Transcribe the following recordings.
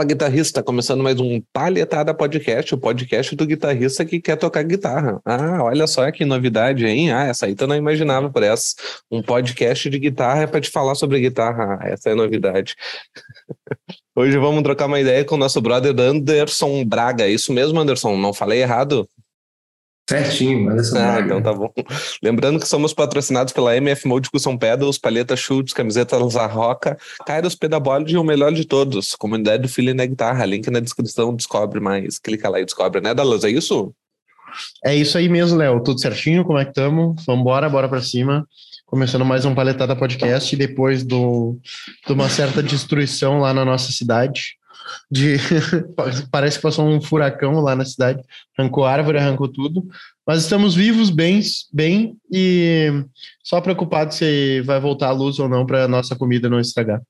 Fala guitarrista, começando mais um Palhetada Podcast, o podcast do guitarrista que quer tocar guitarra. Ah, olha só que novidade, hein? Ah, essa aí tu não imaginava por essa. Um podcast de guitarra é para te falar sobre guitarra. Ah, essa é novidade. Hoje vamos trocar uma ideia com o nosso brother Anderson Braga. É isso mesmo, Anderson? Não falei errado? Certinho, Anderson ah, Braga. então tá bom. Lembrando que somos patrocinados pela MF Mode Custom Pedals, Palheta Schultz, Camisetas Roca, Kairos Pedabolic e o melhor de todos, comunidade do Filho na Guitarra. Link na descrição, descobre mais. Clica lá e descobre, né, Dallas? É isso? É isso aí mesmo, Léo. Tudo certinho? Como é que estamos? Vambora, bora pra cima. Começando mais um Paletada Podcast, depois do, de uma certa destruição lá na nossa cidade de parece que passou um furacão lá na cidade, arrancou árvore, arrancou tudo. Mas estamos vivos, bem, bem e só preocupado se vai voltar a luz ou não para nossa comida não estragar.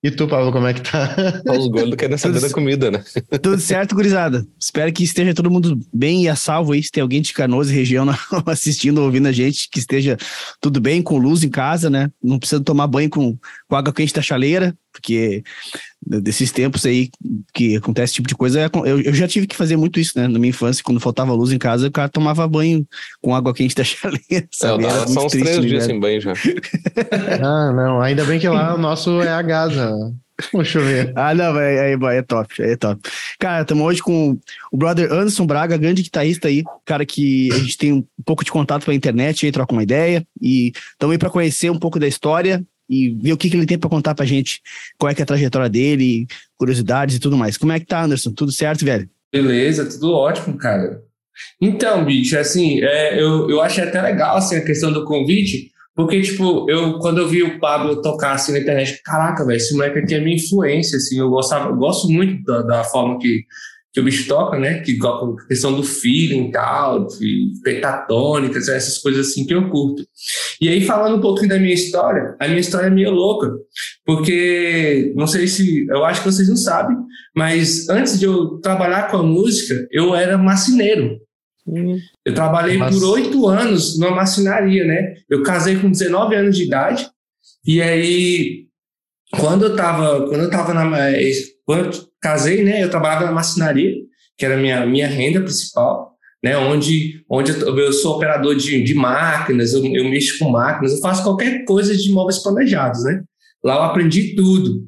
E tu, Pablo, como é que tá? Os gordos querem saber da comida, né? Tudo certo, gurizada. Espero que esteja todo mundo bem e a salvo aí. Se tem alguém de Canoas e região assistindo, ouvindo a gente, que esteja tudo bem, com luz em casa, né? Não precisa tomar banho com, com água quente da chaleira, porque desses tempos aí que acontece esse tipo de coisa, eu, eu já tive que fazer muito isso, né? Na minha infância, quando faltava luz em casa, o cara tomava banho com água quente da chaleira. Sabe? É, são uns três dias sem banho já. ah, não. Ainda bem que lá o nosso é a Gaza. Deixa eu ver. Ah, não, é, é, é top, é top. Cara, estamos hoje com o brother Anderson Braga, grande guitarrista aí, cara que a gente tem um pouco de contato pela internet, aí troca uma ideia, e estamos aí para conhecer um pouco da história e ver o que, que ele tem para contar pra gente, qual é que é a trajetória dele, curiosidades e tudo mais. Como é que tá, Anderson? Tudo certo, velho? Beleza, tudo ótimo, cara. Então, bicho, assim, é, eu, eu achei até legal assim, a questão do convite, porque, tipo, eu, quando eu vi o Pablo tocar assim na internet, caraca, velho, esse moleque aqui é minha influência, assim, eu gostava, eu gosto muito da, da forma que, que o bicho toca, né? Que a questão do feeling e tal, de pentatônicas, essas coisas assim que eu curto. E aí, falando um pouquinho da minha história, a minha história é meio louca, porque não sei se, eu acho que vocês não sabem, mas antes de eu trabalhar com a música, eu era marceneiro. Hum. Eu trabalhei Mas... por oito anos numa marcenaria, né? Eu casei com 19 anos de idade, e aí, quando eu tava, quando eu tava na. Eh, quando eu casei, né? Eu trabalhava na marcenaria, que era a minha, minha renda principal, né? Onde, onde eu, sou operador de, de máquinas, eu, eu mexo com máquinas, eu faço qualquer coisa de móveis planejados, né? Lá eu aprendi tudo.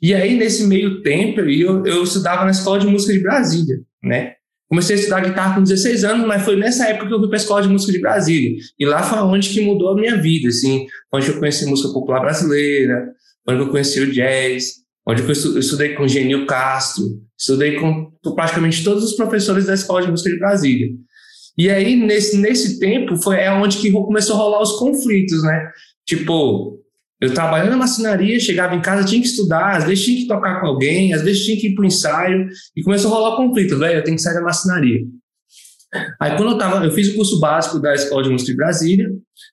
E aí, nesse meio tempo, eu, eu estudava na Escola de Música de Brasília, né? Comecei a estudar guitarra com 16 anos, mas foi nessa época que eu fui para a Escola de Música de Brasília. E lá foi onde que mudou a minha vida, assim, onde eu conheci música popular brasileira, onde eu conheci o jazz, onde eu estudei com Genil Castro, estudei com praticamente todos os professores da Escola de Música de Brasília. E aí, nesse, nesse tempo, foi é onde que começou a rolar os conflitos, né? Tipo, eu trabalhando na marcenaria, chegava em casa, tinha que estudar, às vezes tinha que tocar com alguém, às vezes tinha que ir para o ensaio, e começou a rolar conflito, velho, eu tenho que sair da marcenaria. Aí quando eu tava, eu fiz o curso básico da Escola de Música de Brasília,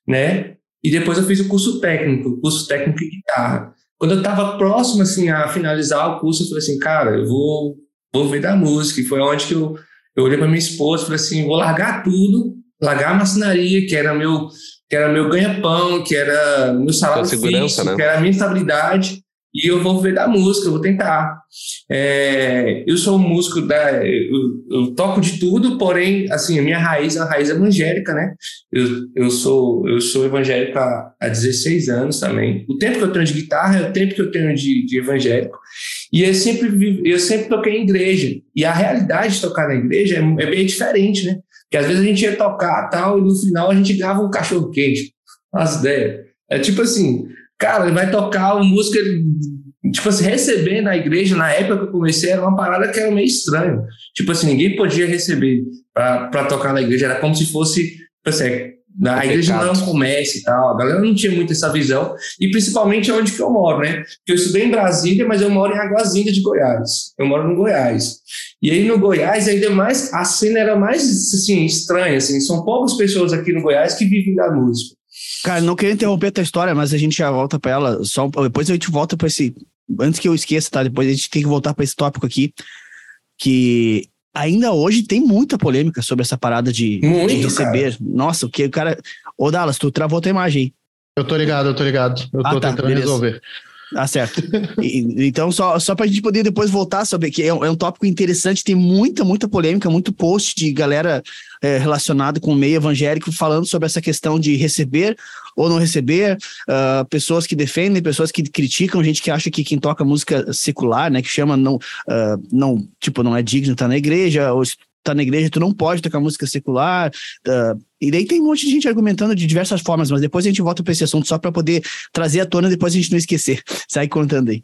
né? E depois eu fiz o curso técnico, curso técnico de guitarra. Quando eu estava próximo assim a finalizar o curso, eu falei assim, cara, eu vou vou ver da música. E foi onde que eu, eu olhei para minha esposa e falei assim, vou largar tudo, largar a marcenaria, que era meu que era meu ganha-pão, que era meu salário fixo, né? que era a minha estabilidade, e eu vou ver da música, eu vou tentar. É, eu sou um músico, da, eu, eu, toco de tudo, porém, assim, a minha raiz é uma raiz evangélica, né? Eu, eu, sou, eu sou evangélico há, há 16 anos também. O tempo que eu tenho de guitarra é o tempo que eu tenho de, de evangélico. E eu sempre, eu sempre toquei em igreja. E a realidade de tocar na igreja é, é bem diferente, né? Que às vezes a gente ia tocar tal, e no final a gente grava um cachorro quente. As ideias. É tipo assim, cara, ele vai tocar uma música. Tipo assim, receber na igreja, na época que eu comecei, era uma parada que era meio estranho. Tipo assim, ninguém podia receber para tocar na igreja. Era como se fosse, tipo assim, a igreja não é comércio e tal. A galera não tinha muito essa visão. E principalmente onde que eu moro, né? Porque eu estudei em Brasília, mas eu moro em Águazinha de Goiás. Eu moro no Goiás. E aí no Goiás, ainda mais, a cena era mais, assim, estranha, assim. São poucas pessoas aqui no Goiás que vivem da música. Cara, não queria interromper a tua história, mas a gente já volta para ela. Só, depois a gente volta para esse... Antes que eu esqueça, tá? Depois a gente tem que voltar para esse tópico aqui. Que ainda hoje tem muita polêmica sobre essa parada de, Muito, de receber. Cara. Nossa, o que o cara. Ô, Dallas, tu travou tua imagem aí. Eu tô ligado, eu tô ligado. Eu ah, tô tá, tentando beleza. resolver. Ah, certo. E, então, só, só para a gente poder depois voltar sobre que é um, é um, tópico interessante, tem muita, muita polêmica, muito post de galera é, relacionada com o meio evangélico falando sobre essa questão de receber ou não receber, uh, pessoas que defendem, pessoas que criticam, gente que acha que quem toca música secular, né, que chama não, uh, não tipo, não é digno tá na igreja, ou tá na igreja, tu não pode tocar música secular. Uh, e daí tem um monte de gente argumentando de diversas formas, mas depois a gente volta para esse assunto só para poder trazer à tona depois a gente não esquecer. Sai contando aí.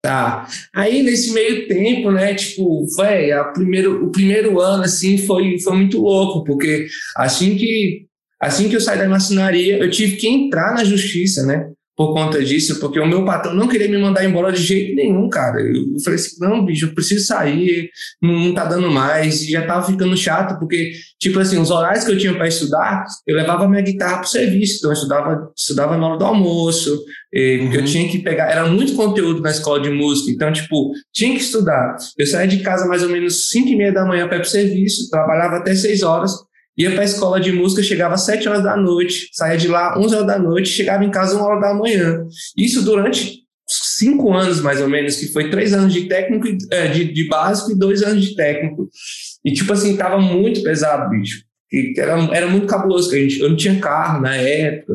Tá. Aí nesse meio tempo, né, tipo, velho, primeiro, o primeiro ano assim foi, foi muito louco, porque assim que assim que eu saí da maçonaria, eu tive que entrar na justiça, né? por conta disso, porque o meu patrão não queria me mandar embora de jeito nenhum, cara. Eu falei assim, não, bicho, eu preciso sair, não, não tá dando mais, e já tava ficando chato, porque, tipo assim, os horários que eu tinha para estudar, eu levava minha guitarra pro serviço, então eu estudava, estudava na hora do almoço, uhum. eu tinha que pegar, era muito conteúdo na escola de música, então, tipo, tinha que estudar. Eu saía de casa mais ou menos 5 e meia da manhã para ir pro serviço, trabalhava até 6 horas, ia para a escola de música, chegava às 7 horas da noite, saía de lá 11 horas da noite, chegava em casa 1 hora da manhã. Isso durante cinco anos, mais ou menos, que foi três anos de técnico, é, de, de básico e dois anos de técnico. E, tipo assim, tava muito pesado, bicho. E era, era muito cabuloso, a gente, eu não tinha carro na época.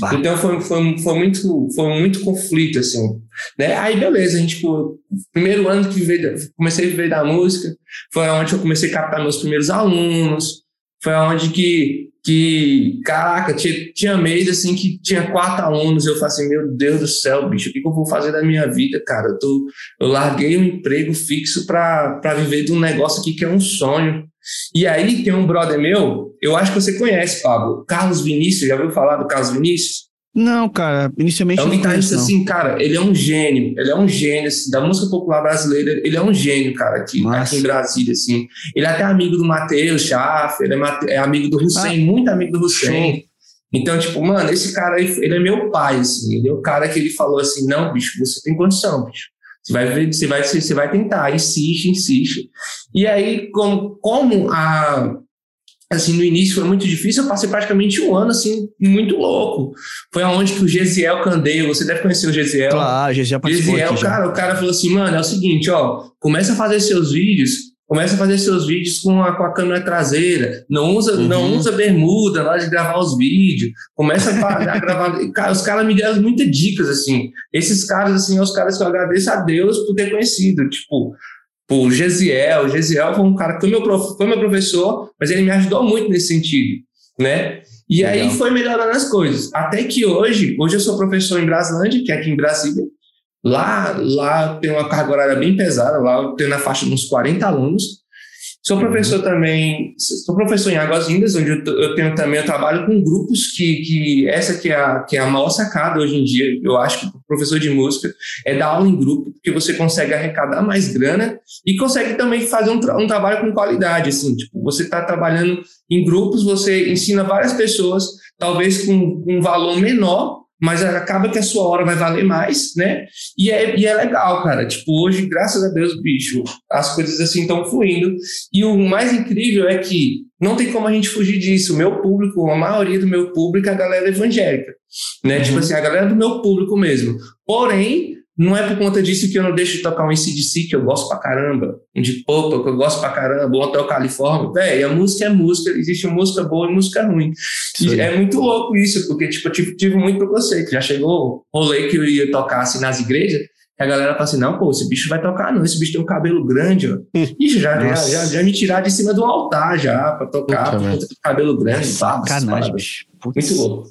Bah. Então foi, foi, foi, muito, foi muito conflito, assim. Né? Aí, beleza, a gente, tipo, primeiro ano que veio, comecei a viver da música, foi onde eu comecei a captar meus primeiros alunos, foi onde que, que caraca, tinha, tinha mês assim que tinha quatro alunos, eu falei assim, meu Deus do céu, bicho, o que, que eu vou fazer da minha vida, cara? Eu, tô, eu larguei um emprego fixo para viver de um negócio aqui que é um sonho. E aí tem um brother meu, eu acho que você conhece, Pablo, Carlos Vinícius, já ouviu falar do Carlos Vinícius? Não, cara, inicialmente. É um guitarrista assim, cara, ele é um gênio, ele é um gênio assim, da música popular brasileira, ele é um gênio, cara, aqui, aqui em Brasília, assim. Ele é até amigo do Matheus Schaff, ele é, é, amigo do Hussein, ah, muito amigo do Hussein. Show. Então, tipo, mano, esse cara aí, ele é meu pai, assim, ele é o cara que ele falou assim: não, bicho, você tem condição, bicho. Você vai ver, você vai, você vai tentar, insiste, insiste. E aí, como, como a, assim, no início foi muito difícil, eu passei praticamente um ano, assim, muito louco. Foi aonde que o Gesiel Candeio, você deve conhecer o Gesiel. Claro, o Gesiel participou Gesiel, cara, o cara falou assim, mano, é o seguinte, ó, começa a fazer seus vídeos, começa a fazer seus vídeos com a, com a câmera traseira, não usa, uhum. não usa bermuda na hora de gravar os vídeos, começa a, a gravar, cara, os caras me deram muitas dicas, assim, esses caras, assim, são os caras que eu agradeço a Deus por ter conhecido, tipo, o Gesiel. O Gesiel foi um cara que foi meu, prof, foi meu professor, mas ele me ajudou muito nesse sentido, né? E Legal. aí foi melhorando as coisas. Até que hoje, hoje eu sou professor em Braslândia, que é aqui em Brasília. Lá, lá tem uma carga horária bem pesada, lá eu tenho na faixa de uns 40 alunos. Sou uhum. professor também, sou professor em Águas Lindas, onde eu, tenho também, eu trabalho com grupos que, que essa que é, a, que é a maior sacada hoje em dia, eu acho que o professor de música é dar aula em grupo, porque você consegue arrecadar mais grana e consegue também fazer um, tra um trabalho com qualidade, assim, tipo, você está trabalhando em grupos, você ensina várias pessoas, talvez com um valor menor, mas acaba que a sua hora vai valer mais, né? E é, e é legal, cara. Tipo, hoje, graças a Deus, bicho, as coisas assim estão fluindo. E o mais incrível é que não tem como a gente fugir disso. O meu público, a maioria do meu público é a galera evangélica, né? Uhum. Tipo assim, a galera do meu público mesmo. Porém, não é por conta disso que eu não deixo de tocar um ACDC, que eu gosto pra caramba, um de Purple, que eu gosto pra caramba, um Hotel Califórnia. Véi, a música é música, existe música boa e música ruim. E é muito louco isso, porque tipo, eu tive, tive muito preconceito. Já chegou rolê que eu ia tocar assim nas igrejas, a galera fala assim: não, pô, esse bicho vai tocar, não, esse bicho tem um cabelo grande, ó. Ixi, já, já, já, já, me tirar de cima do altar já, pra tocar, Puta, por conta do cabelo grande. Sacanagem, bicho. Muito louco.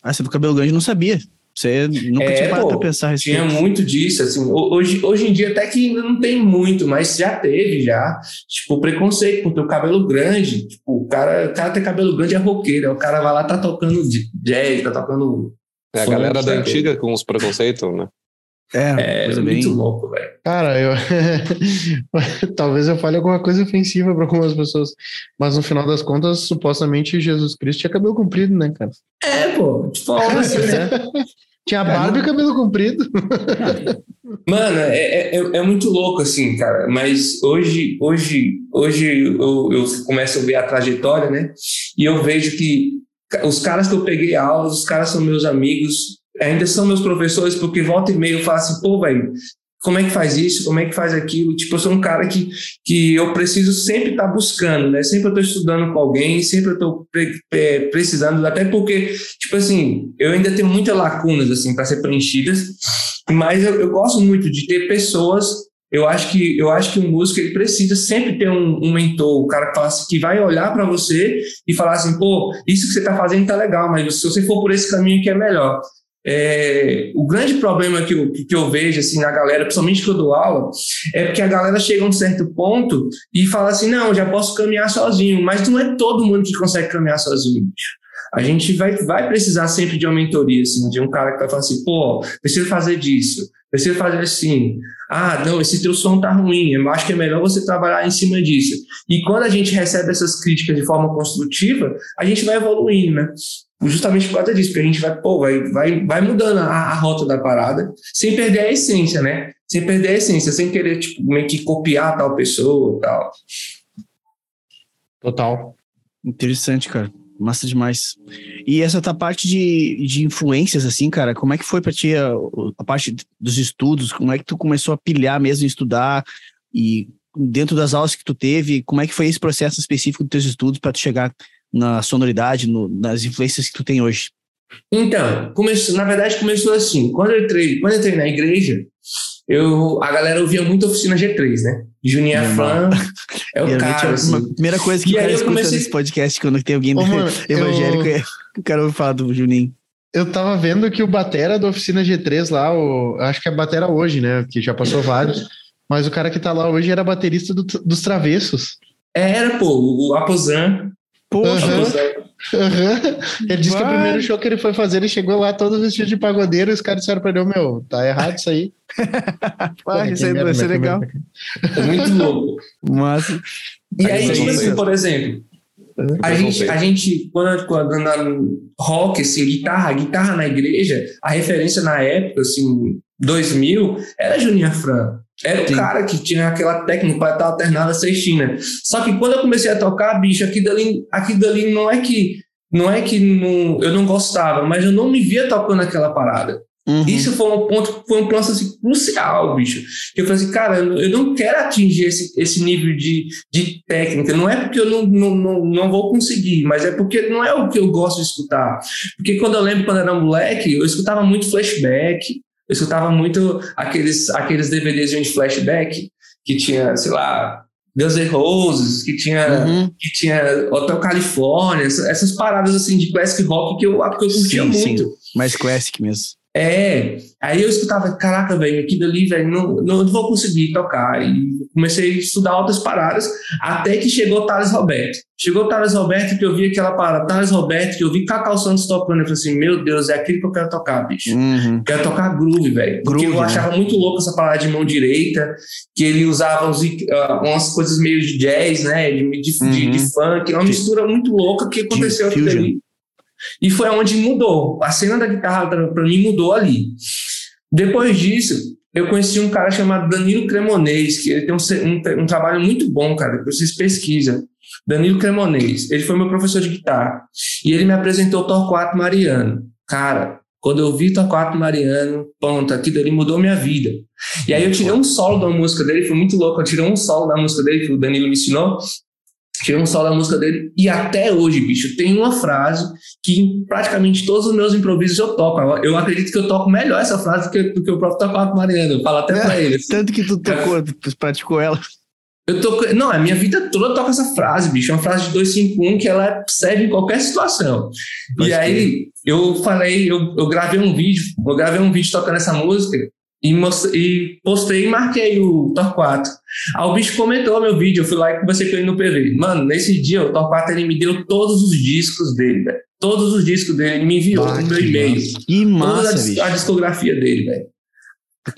Ah, você do cabelo grande não sabia. Você nunca é, tinha parado pô, pra pensar isso. Tinha muito disso, assim. Hoje, hoje em dia até que ainda não tem muito, mas já teve, já. Tipo, preconceito por ter o cabelo grande. Tipo, o cara, o cara tem cabelo grande é roqueiro. O cara vai lá, tá tocando jazz, tá tocando... É a galera da antiga com os preconceitos, né? É, é muito bem... louco, velho. Cara, eu talvez eu fale alguma coisa ofensiva para algumas pessoas, mas no final das contas, supostamente Jesus Cristo tinha cabelo comprido, né, cara? É, pô, tipo, assim, né? Tinha barba e cabelo comprido. Mano, é, é, é, é, muito louco, assim, cara. Mas hoje, hoje, hoje eu, eu começo a ver a trajetória, né? E eu vejo que os caras que eu peguei aulas, os caras são meus amigos, ainda são meus professores, porque volta e meia eu falo assim, pô, velho, como é que faz isso, como é que faz aquilo. Tipo, eu sou um cara que, que eu preciso sempre estar tá buscando, né? Sempre eu estou estudando com alguém, sempre eu estou pre precisando, até porque, tipo assim, eu ainda tenho muitas lacunas, assim, para ser preenchidas, mas eu, eu, gosto muito de ter pessoas. Eu acho que eu acho que um músico ele precisa sempre ter um, um mentor, o cara que, assim, que vai olhar para você e falar assim, pô, isso que você está fazendo tá legal, mas se você for por esse caminho que é melhor. É, o grande problema que eu, que eu vejo assim na galera, principalmente que eu dou aula, é porque a galera chega a um certo ponto e fala assim: não, já posso caminhar sozinho, mas não é todo mundo que consegue caminhar sozinho. A gente vai, vai precisar sempre de uma mentoria, assim, de um cara que vai falar assim: pô, preciso fazer disso, preciso fazer assim. Ah, não, esse teu som tá ruim, eu acho que é melhor você trabalhar em cima disso. E quando a gente recebe essas críticas de forma construtiva, a gente vai evoluindo, né? Justamente por causa disso, porque a gente vai, pô, vai, vai, vai mudando a, a, rota da parada, sem perder a essência, né? Sem perder a essência, sem querer, tipo, meio que copiar tal pessoa e tal. Total. Interessante, cara. Massa demais. E essa tua parte de, de influências, assim, cara, como é que foi pra ti a, a parte dos estudos? Como é que tu começou a pilhar mesmo estudar? E dentro das aulas que tu teve, como é que foi esse processo específico dos teus estudos para tu chegar na sonoridade, no, nas influências que tu tem hoje? Então, começou, na verdade começou assim, quando eu entrei, quando eu entrei na igreja, eu, a galera ouvia muito Oficina G3, né? Juninho Afran é o cara. Assim. A primeira coisa que e o cara escuta comecei... nesse podcast quando tem alguém Ô, mano, evangélico eu... é o cara ouve falar do Juninho. Eu tava vendo que o Batera da Oficina G3 lá, o, acho que é Batera hoje, né? Que já passou vários. Mas o cara que tá lá hoje era baterista do, dos Travessos. Era, pô, o Aposan. Poxa. Uhum. Uhum. Ele disse Vai. que o primeiro show que ele foi fazer, ele chegou lá todo vestido de pagodeiro e os caras disseram pra ele, meu, tá errado isso aí. Vai, isso aí vai ser legal. É muito louco. Mas... E aí, tipo assim, por exemplo, a gente, a gente, quando, quando na rock, assim, guitarra, guitarra na igreja, a referência na época, assim, 2000, era Juninho Fran. Era Sim. o cara que tinha aquela técnica para estar alternada sextina. Só que quando eu comecei a tocar, bicho, aqui dali, aqui dali não é que não é que não, eu não gostava, mas eu não me via tocando aquela parada. Uhum. Isso foi um ponto, foi um ponto assim, crucial, bicho. Que eu falei assim, cara, eu não quero atingir esse, esse nível de, de técnica. Não é porque eu não, não, não, não vou conseguir, mas é porque não é o que eu gosto de escutar. Porque quando eu lembro quando eu era moleque, eu escutava muito flashback, eu escutava muito aqueles, aqueles DVDs de flashback que tinha, sei lá, Guns N' Roses, que tinha, uhum. que tinha Hotel California, essas, essas, paradas assim de classic rock que eu, que eu curtia sim, muito. Sim. Mais classic mesmo. É, aí eu escutava, caraca, velho, aquilo ali, velho, não, não vou conseguir tocar. E comecei a estudar outras paradas, até que chegou o Thales Roberto. Chegou o Thales Roberto que eu vi aquela parada, Thales Roberto, que eu vi Cacau Santos tocando. Eu falei assim, meu Deus, é aquilo que eu quero tocar, bicho. Uhum. Quero tocar groove, velho. Porque eu né? achava muito louco essa parada de mão direita, que ele usava uns, uh, umas coisas meio de jazz, né, de, de, uhum. de, de funk, uma mistura muito louca que aconteceu aqui ali. E foi onde mudou. A cena da guitarra, para mim, mudou ali. Depois disso, eu conheci um cara chamado Danilo Cremonês, que ele tem um, um, um trabalho muito bom, cara, depois vocês pesquisam. Danilo Cremonês, ele foi meu professor de guitarra. E ele me apresentou Torquato Mariano. Cara, quando eu vi Torquato Mariano, ponto, aquilo ali mudou minha vida. E aí eu tirei um solo da música dele, foi muito louco, eu tirei um solo da música dele, que o Danilo me ensinou, tirei um solo da música dele, e até hoje, bicho, tem uma frase que em praticamente todos os meus improvisos eu toco. Eu acredito que eu toco melhor essa frase do que, do que o próprio Torquato Mariano. Eu falo até é, pra ele. Assim. Tanto que tu tocou, tu praticou ela. Eu toco, não, a minha vida toda eu toco essa frase, bicho. É uma frase de 251 que ela serve em qualquer situação. Pode e aí eu falei, eu, eu gravei um vídeo, eu gravei um vídeo tocando essa música e, e postei e marquei o Torquato. Aí o bicho comentou meu vídeo, eu fui lá e conversei com ele no PV. Mano, nesse dia o Torquato ele me deu todos os discos dele, velho. Todos os discos dele, ele me enviou ah, no meu e-mail. Que massa, Toda a, a discografia dele, velho.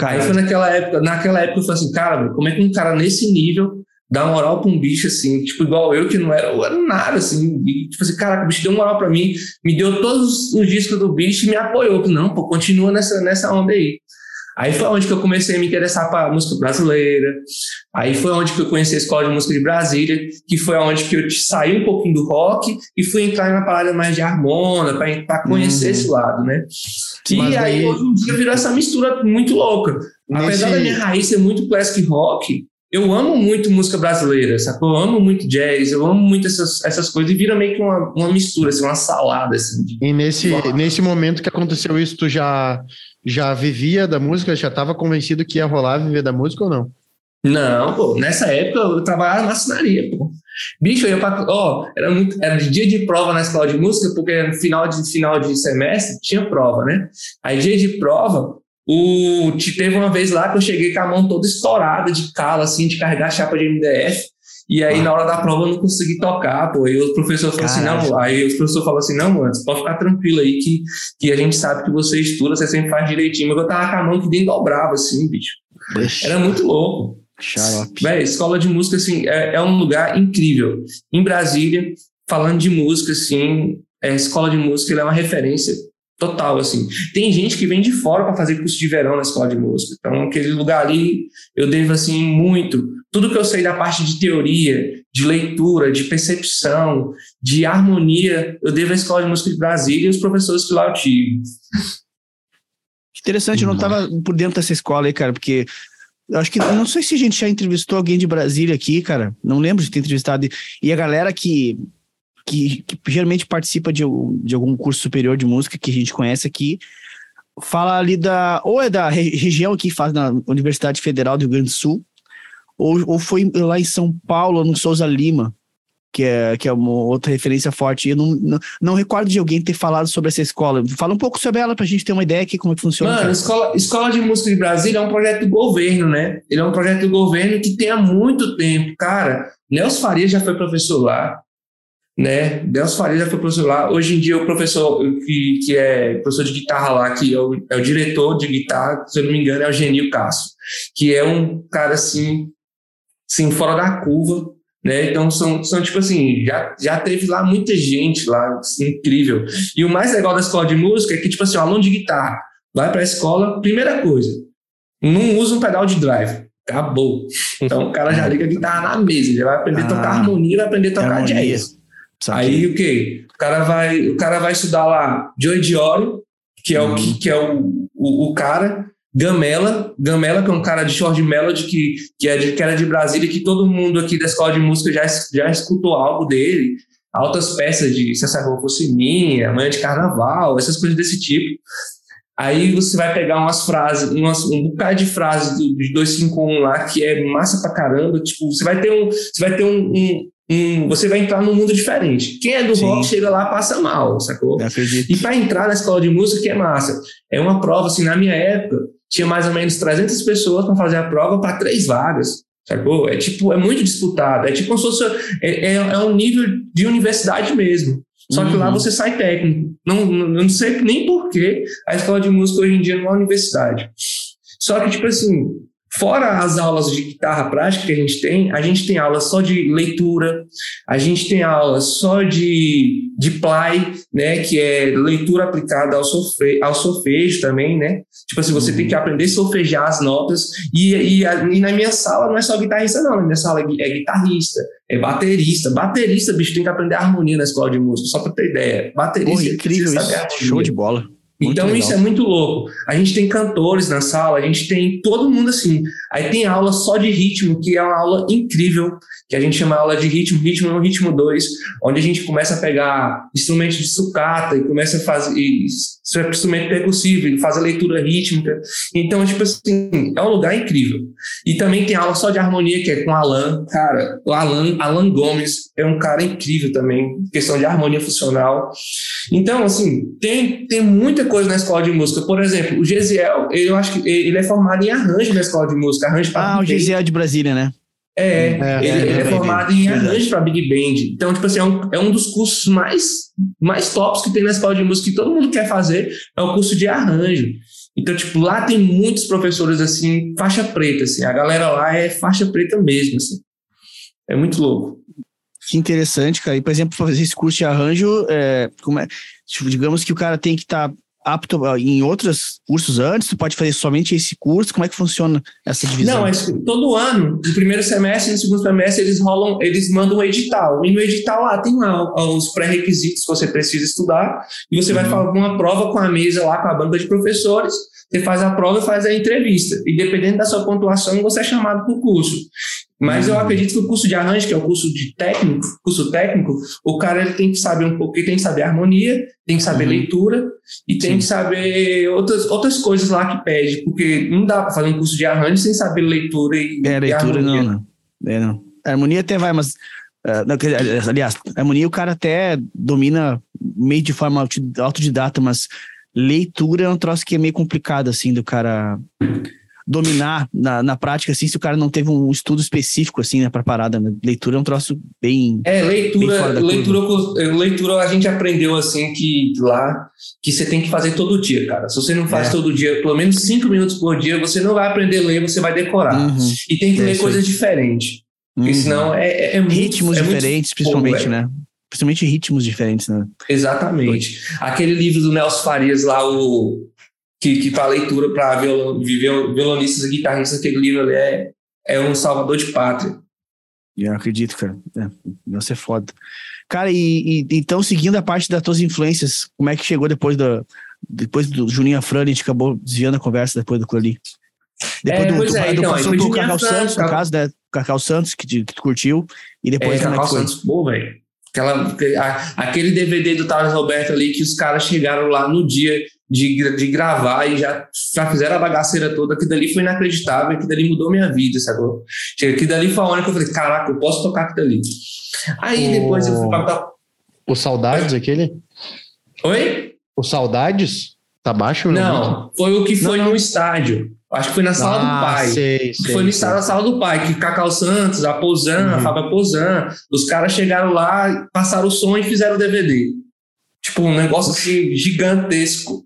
Aí foi naquela época, naquela época eu falei assim, cara, como é que um cara nesse nível dá moral pra um bicho assim, tipo, igual eu, que não era, eu era nada, assim, e, tipo assim, cara, o bicho deu moral pra mim, me deu todos os discos do bicho e me apoiou, não, pô, continua nessa, nessa onda aí. Aí foi onde que eu comecei a me interessar para música brasileira. Aí foi onde que eu conheci a Escola de Música de Brasília, que foi onde que eu saí um pouquinho do rock e fui entrar na parada mais de harmona, para conhecer uhum. esse lado, né? E Mas aí, hoje em dia, virou essa mistura muito louca. Nesse... Apesar da minha raiz ser muito classic rock, eu amo muito música brasileira, sacou? Eu amo muito jazz, eu amo muito essas, essas coisas e vira meio que uma, uma mistura, assim, uma salada, assim. De... E nesse, nesse momento que aconteceu isso, tu já, já vivia da música, já estava convencido que ia rolar viver da música ou não? Não, pô, nessa época eu trabalhava na marcenaria, pô. Bicho, eu ia pra. Ó, era, muito, era de dia de prova na escola de música, porque no final de, final de semestre tinha prova, né? Aí, dia de prova, o, teve uma vez lá que eu cheguei com a mão toda estourada de cala, assim, de carregar a chapa de MDF. E aí, ah. na hora da prova, eu não consegui tocar, pô. E o professor falou assim: não, aí o professor falou assim: não, mano, você pode ficar tranquilo aí que, que a gente sabe que você estuda, você sempre faz direitinho. Mas eu tava com a mão que nem dobrava, assim, bicho. Era muito louco. Véi, escola de música, assim, é, é, um lugar incrível. Em Brasília, falando de música, assim, a é, escola de música é uma referência Total, assim. Tem gente que vem de fora para fazer curso de verão na escola de música. Então, aquele lugar ali, eu devo, assim, muito. Tudo que eu sei da parte de teoria, de leitura, de percepção, de harmonia, eu devo à escola de música de Brasília e os professores que lá eu tive. Interessante, eu não estava por dentro dessa escola aí, cara, porque eu acho que não sei se a gente já entrevistou alguém de Brasília aqui, cara. Não lembro de ter entrevistado. E a galera que que, que geralmente participa de, de algum curso superior de música que a gente conhece aqui, fala ali da. Ou é da região que faz na Universidade Federal do Rio Grande do Sul, ou, ou foi lá em São Paulo, no Souza Lima, que é, que é uma outra referência forte. Eu não, não, não, recordo de alguém ter falado sobre essa escola. Fala um pouco sobre ela para a gente ter uma ideia aqui como é que funciona. Mano, escola, escola de Música de Brasília é um projeto do governo, né? Ele é um projeto do governo que tem há muito tempo. Cara, Nelson Faria já foi professor lá né? Deus Faria já foi professor lá. Hoje em dia, o professor que, que é professor de guitarra lá, que é o, é o diretor de guitarra, se eu não me engano, é o Genil Castro, que é um cara assim, assim fora da curva, né? Então, são, são tipo assim, já, já teve lá muita gente lá, assim, incrível. E o mais legal da escola de música é que, tipo assim, o aluno de guitarra vai para a escola, primeira coisa, não usa um pedal de drive. Acabou. Então o cara já liga a guitarra na mesa, já vai aprender a tocar ah, harmonia, vai aprender a tocar jazz. Aí o que? O cara vai, o cara vai estudar lá Joey Diório, que é o que, que é o, o, o, cara, Gamela, Gamela que é um cara de short melody que, que, é de, que era de Brasília, que todo mundo aqui da escola de música já, já escutou algo dele, altas peças de Se essa rua fosse minha, Manhã de Carnaval, essas coisas desse tipo. Aí você vai pegar umas frases, umas, um bocado de frases do, de 251 lá, que é massa pra caramba. Tipo, você vai ter um, você vai ter um, um, um, você vai entrar num mundo diferente. Quem é do Sim. rock chega lá passa mal, sacou? E para entrar na escola de música que é massa. É uma prova, assim, na minha época, tinha mais ou menos 300 pessoas para fazer a prova para três vagas, sacou? É tipo, é muito disputado. É tipo como se fosse, é, é, é um nível de universidade mesmo. Só que lá uhum. você sai técnico. Não, não, não sei nem por que a escola de música hoje em dia não é uma universidade. Só que, tipo assim, Fora as aulas de guitarra prática que a gente tem, a gente tem aula só de leitura, a gente tem aula só de, de play, né, que é leitura aplicada ao, solfe, ao solfejo também, né? Tipo assim, você uhum. tem que aprender a solfejar as notas. E, e, e, na minha sala não é só guitarrista, não. Na minha sala é, é guitarrista, é baterista. Baterista, bicho, tem que aprender harmonia na escola de música, só pra ter ideia. Baterista. Pô, incrível isso. Show de bola. Então legal. isso é muito louco. A gente tem cantores na sala, a gente tem todo mundo assim. Aí tem aula só de ritmo, que é uma aula incrível, que a gente chama aula de ritmo, ritmo no ritmo 2, onde a gente começa a pegar instrumentos de sucata e começa a fazer instrumento percussivo, e faz a leitura rítmica. Então, tipo assim, é um lugar incrível. E também tem aula só de harmonia, que é com o Alan. Cara, o Alan, Alan Gomes é um cara incrível também, questão de harmonia funcional. Então, assim, tem, tem muita coisa na escola de música. Por exemplo, o Gesiel, eu acho que ele é formado em arranjo na escola de música. Arranjo ah, o Gesiel é de Brasília, né? É, é, ele, é, ele é formado em arranjo para Big Band. Então, tipo assim, é um, é um dos cursos mais, mais tops que tem na escola de música que todo mundo quer fazer, é o curso de arranjo. Então, tipo, lá tem muitos professores, assim, faixa preta, assim. A galera lá é faixa preta mesmo, assim. É muito louco. Que interessante, cara. E, por exemplo, fazer esse curso de arranjo, é, como é, tipo, digamos que o cara tem que estar tá apto em outros cursos antes? Tu pode fazer somente esse curso? Como é que funciona essa divisão? Não, mas todo ano, no primeiro semestre e no segundo semestre, eles rolam, eles mandam um edital. E no edital lá tem lá os pré-requisitos que você precisa estudar, e você uhum. vai fazer uma prova com a mesa lá, com a banca de professores, você faz a prova e faz a entrevista. E dependendo da sua pontuação, você é chamado para o curso. Mas eu acredito que o curso de arranjo, que é o curso de técnico, curso técnico, o cara ele tem que saber um pouco, ele tem que saber harmonia, tem que saber uhum. leitura e tem Sim. que saber outras, outras coisas lá que pede, porque não dá para fazer um curso de arranjo sem saber leitura e, é, leitura e harmonia. não, não. É, não. Harmonia até vai, mas uh, aliás, harmonia o cara até domina meio de forma autodidata, mas leitura é um troço que é meio complicado, assim, do cara dominar na, na prática, assim, se o cara não teve um estudo específico, assim, né, pra parada, né? Leitura é um troço bem. É, leitura, bem leitura, leitura a gente aprendeu, assim, que lá, que você tem que fazer todo dia, cara. Se você não faz é. todo dia, pelo menos cinco minutos por dia, você não vai aprender a ler, você vai decorar. Uhum. E tem que é ler coisas diferentes. Porque uhum. senão é, é, é muito, Ritmos é diferentes, principalmente, né? principalmente ritmos diferentes, né? Exatamente. Aquele livro do Nelson Farias lá, o que, que para leitura para violon, violonistas e guitarristas, aquele livro é, é um salvador de pátria. Eu acredito, cara. É, ser foda. Cara, e, e, então, seguindo a parte das tuas influências, como é que chegou depois do, depois do Juninho Afrani, a gente acabou desviando a conversa depois do ali? Depois é, do, do, é, do, então, do Cacau Santos, no caso, né? Cacau Santos, que, que tu curtiu, e depois é, Cacau é Santos, pô, velho. Aquela, aquele DVD do Thales Roberto ali que os caras chegaram lá no dia de, de gravar e já, já fizeram a bagaceira toda, aquilo dali foi inacreditável, aquilo dali mudou minha vida, sacou? Aquilo dali foi a hora que eu falei, caraca, eu posso tocar aquilo dali. Aí o... depois eu fui pra... O Saudades, aquele? Oi? O Saudades? Tá baixo? Não, foi o que foi não, no estádio. Acho que foi na sala ah, do pai. Sei, sei, foi sei. na sala do pai, que Cacau Santos, a Pozan, uhum. a Fábio Pozan, os caras chegaram lá, passaram o som e fizeram o DVD. Tipo, um negócio assim gigantesco.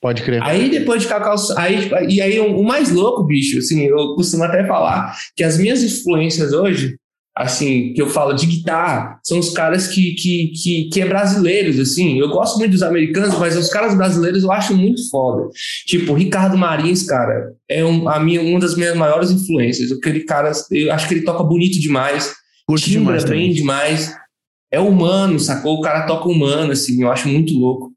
Pode crer. Aí depois de Cacau. Aí, e aí o mais louco, bicho, assim, eu costumo até falar que as minhas influências hoje assim, que eu falo de guitarra, são os caras que, que, que, que é brasileiros, assim. Eu gosto muito dos americanos, mas os caras brasileiros eu acho muito foda. Tipo, Ricardo Marins, cara, é um, a minha, uma das minhas maiores influências. Aquele cara, eu acho que ele toca bonito demais, Curte demais bem também. demais. É humano, sacou? O cara toca humano, assim, eu acho muito louco.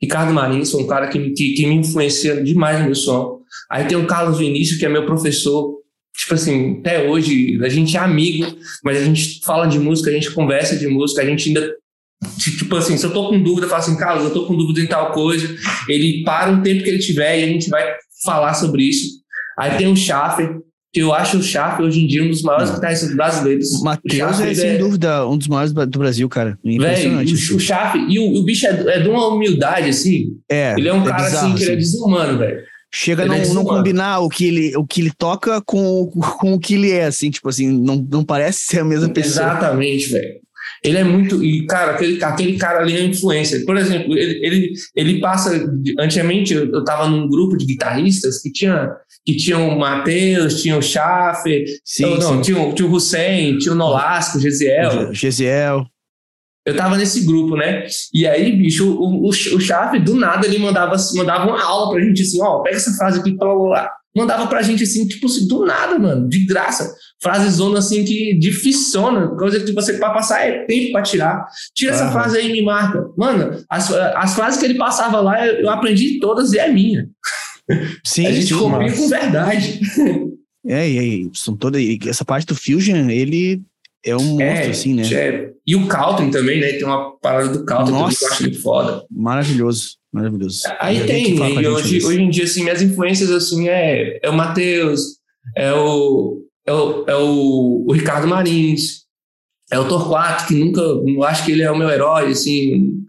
Ricardo Marins um cara que, que, que me influencia demais no som. Aí tem o Carlos Vinícius, que é meu professor, tipo assim, até hoje a gente é amigo, mas a gente fala de música, a gente conversa de música, a gente ainda tipo assim, se eu tô com dúvida, eu falo assim, Carlos, eu tô com dúvida em tal coisa, ele para o tempo que ele tiver e a gente vai falar sobre isso. Aí tem o Schaffer, eu acho o Schaffer hoje em dia um dos maiores guitarristas brasileiros. Matheus é, sem é... dúvida, um dos maiores do Brasil, cara. Impressionante. Véio, o, o Schaffer, e o, o bicho é, é, de uma humildade, assim. É, ele é um é cara, bizarro, assim, que ele é desumano, velho. Chega a não, é não combinar o que, ele, o que ele toca com, com o que ele é, assim, tipo assim, não, não parece ser a mesma pessoa. Exatamente, velho. Ele é muito. E, cara, aquele, aquele cara ali é influência. Por exemplo, ele, ele, ele passa. Antigamente, eu, eu tava num grupo de guitarristas que tinha, que tinha o Matheus, tinha o Schaffer, sim, não, sim. Tinha, tinha o Hussein, tinha o Nolasco, o Gesiel. Gesiel. Eu tava nesse grupo, né? E aí, bicho, o, o, o Chave, do nada, ele mandava, mandava uma aula pra gente assim, ó, pega essa frase aqui, blá, blá. Mandava pra gente assim, tipo assim, do nada, mano, de graça. Frase zona assim que dificiona, coisa que você para passar é tempo pra tirar. Tira essa frase aí e me marca. Mano, as, as frases que ele passava lá, eu aprendi todas e é minha. Sim, a gente copia com verdade. É, e aí, são toda, essa parte do Fusion, ele é um monstro, é, assim, né? É. E o Calton também, né? Tem uma parada do Calton que eu acho muito foda. Maravilhoso, maravilhoso. Aí tem, e hoje, hoje em dia, assim, minhas influências, assim, é, é o Matheus, é o, é o, é o, o Ricardo Marins, é o Torquato, que nunca, eu acho que ele é o meu herói, assim,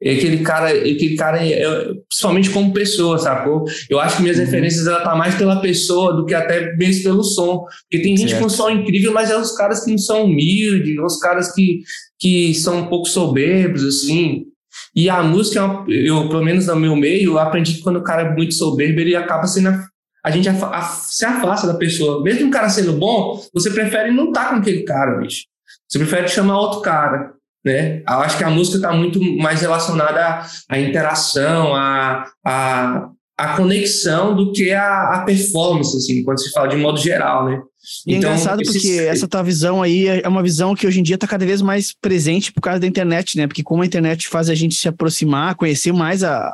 aquele cara, aquele cara é, principalmente como pessoa, sacou? Eu acho que minhas uhum. referências ela tá mais pela pessoa do que até mesmo pelo som. Porque tem gente certo. com som incrível, mas é os caras que não são humildes, os caras que, que são um pouco soberbos, assim. E a música, eu, pelo menos no meu meio, aprendi que quando o cara é muito soberbo, ele acaba sendo. A, a gente a, a, se afasta da pessoa. Mesmo o cara sendo bom, você prefere não estar tá com aquele cara, bicho. Você prefere chamar outro cara. né? Eu acho que a música está muito mais relacionada à, à interação, à, à, à, conexão do que a, a performance, assim, quando se fala de modo geral, né? E é então, engraçado porque essa tua visão aí é uma visão que hoje em dia está cada vez mais presente por causa da internet, né? Porque como a internet faz a gente se aproximar, conhecer mais a,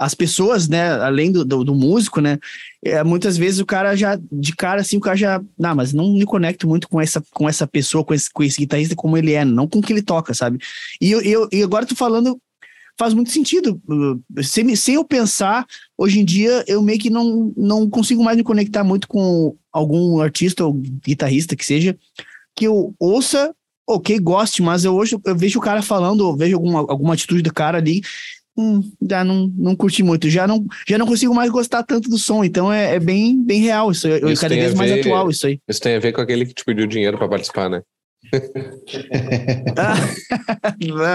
as pessoas, né, além do, do, do, músico, né, é, muitas vezes o cara já, de cara assim, o cara já, não, mas não me conecto muito com essa, com essa pessoa, com esse, com esse guitarrista como ele é, não com o que ele toca, sabe? E, eu, eu, e agora tu falando, faz muito sentido, sem, sem eu pensar, hoje em dia eu meio que não, não consigo mais me conectar muito com algum artista ou guitarrista que seja, que eu ouça ok, goste, mas eu hoje eu vejo o cara falando, eu vejo alguma, alguma atitude do cara ali, hum, já não, não curti muito, já não, já não consigo mais gostar tanto do som, então é, é bem, bem real isso, é cada vez mais ver, atual isso aí. Isso tem a ver com aquele que te pediu dinheiro para participar, né?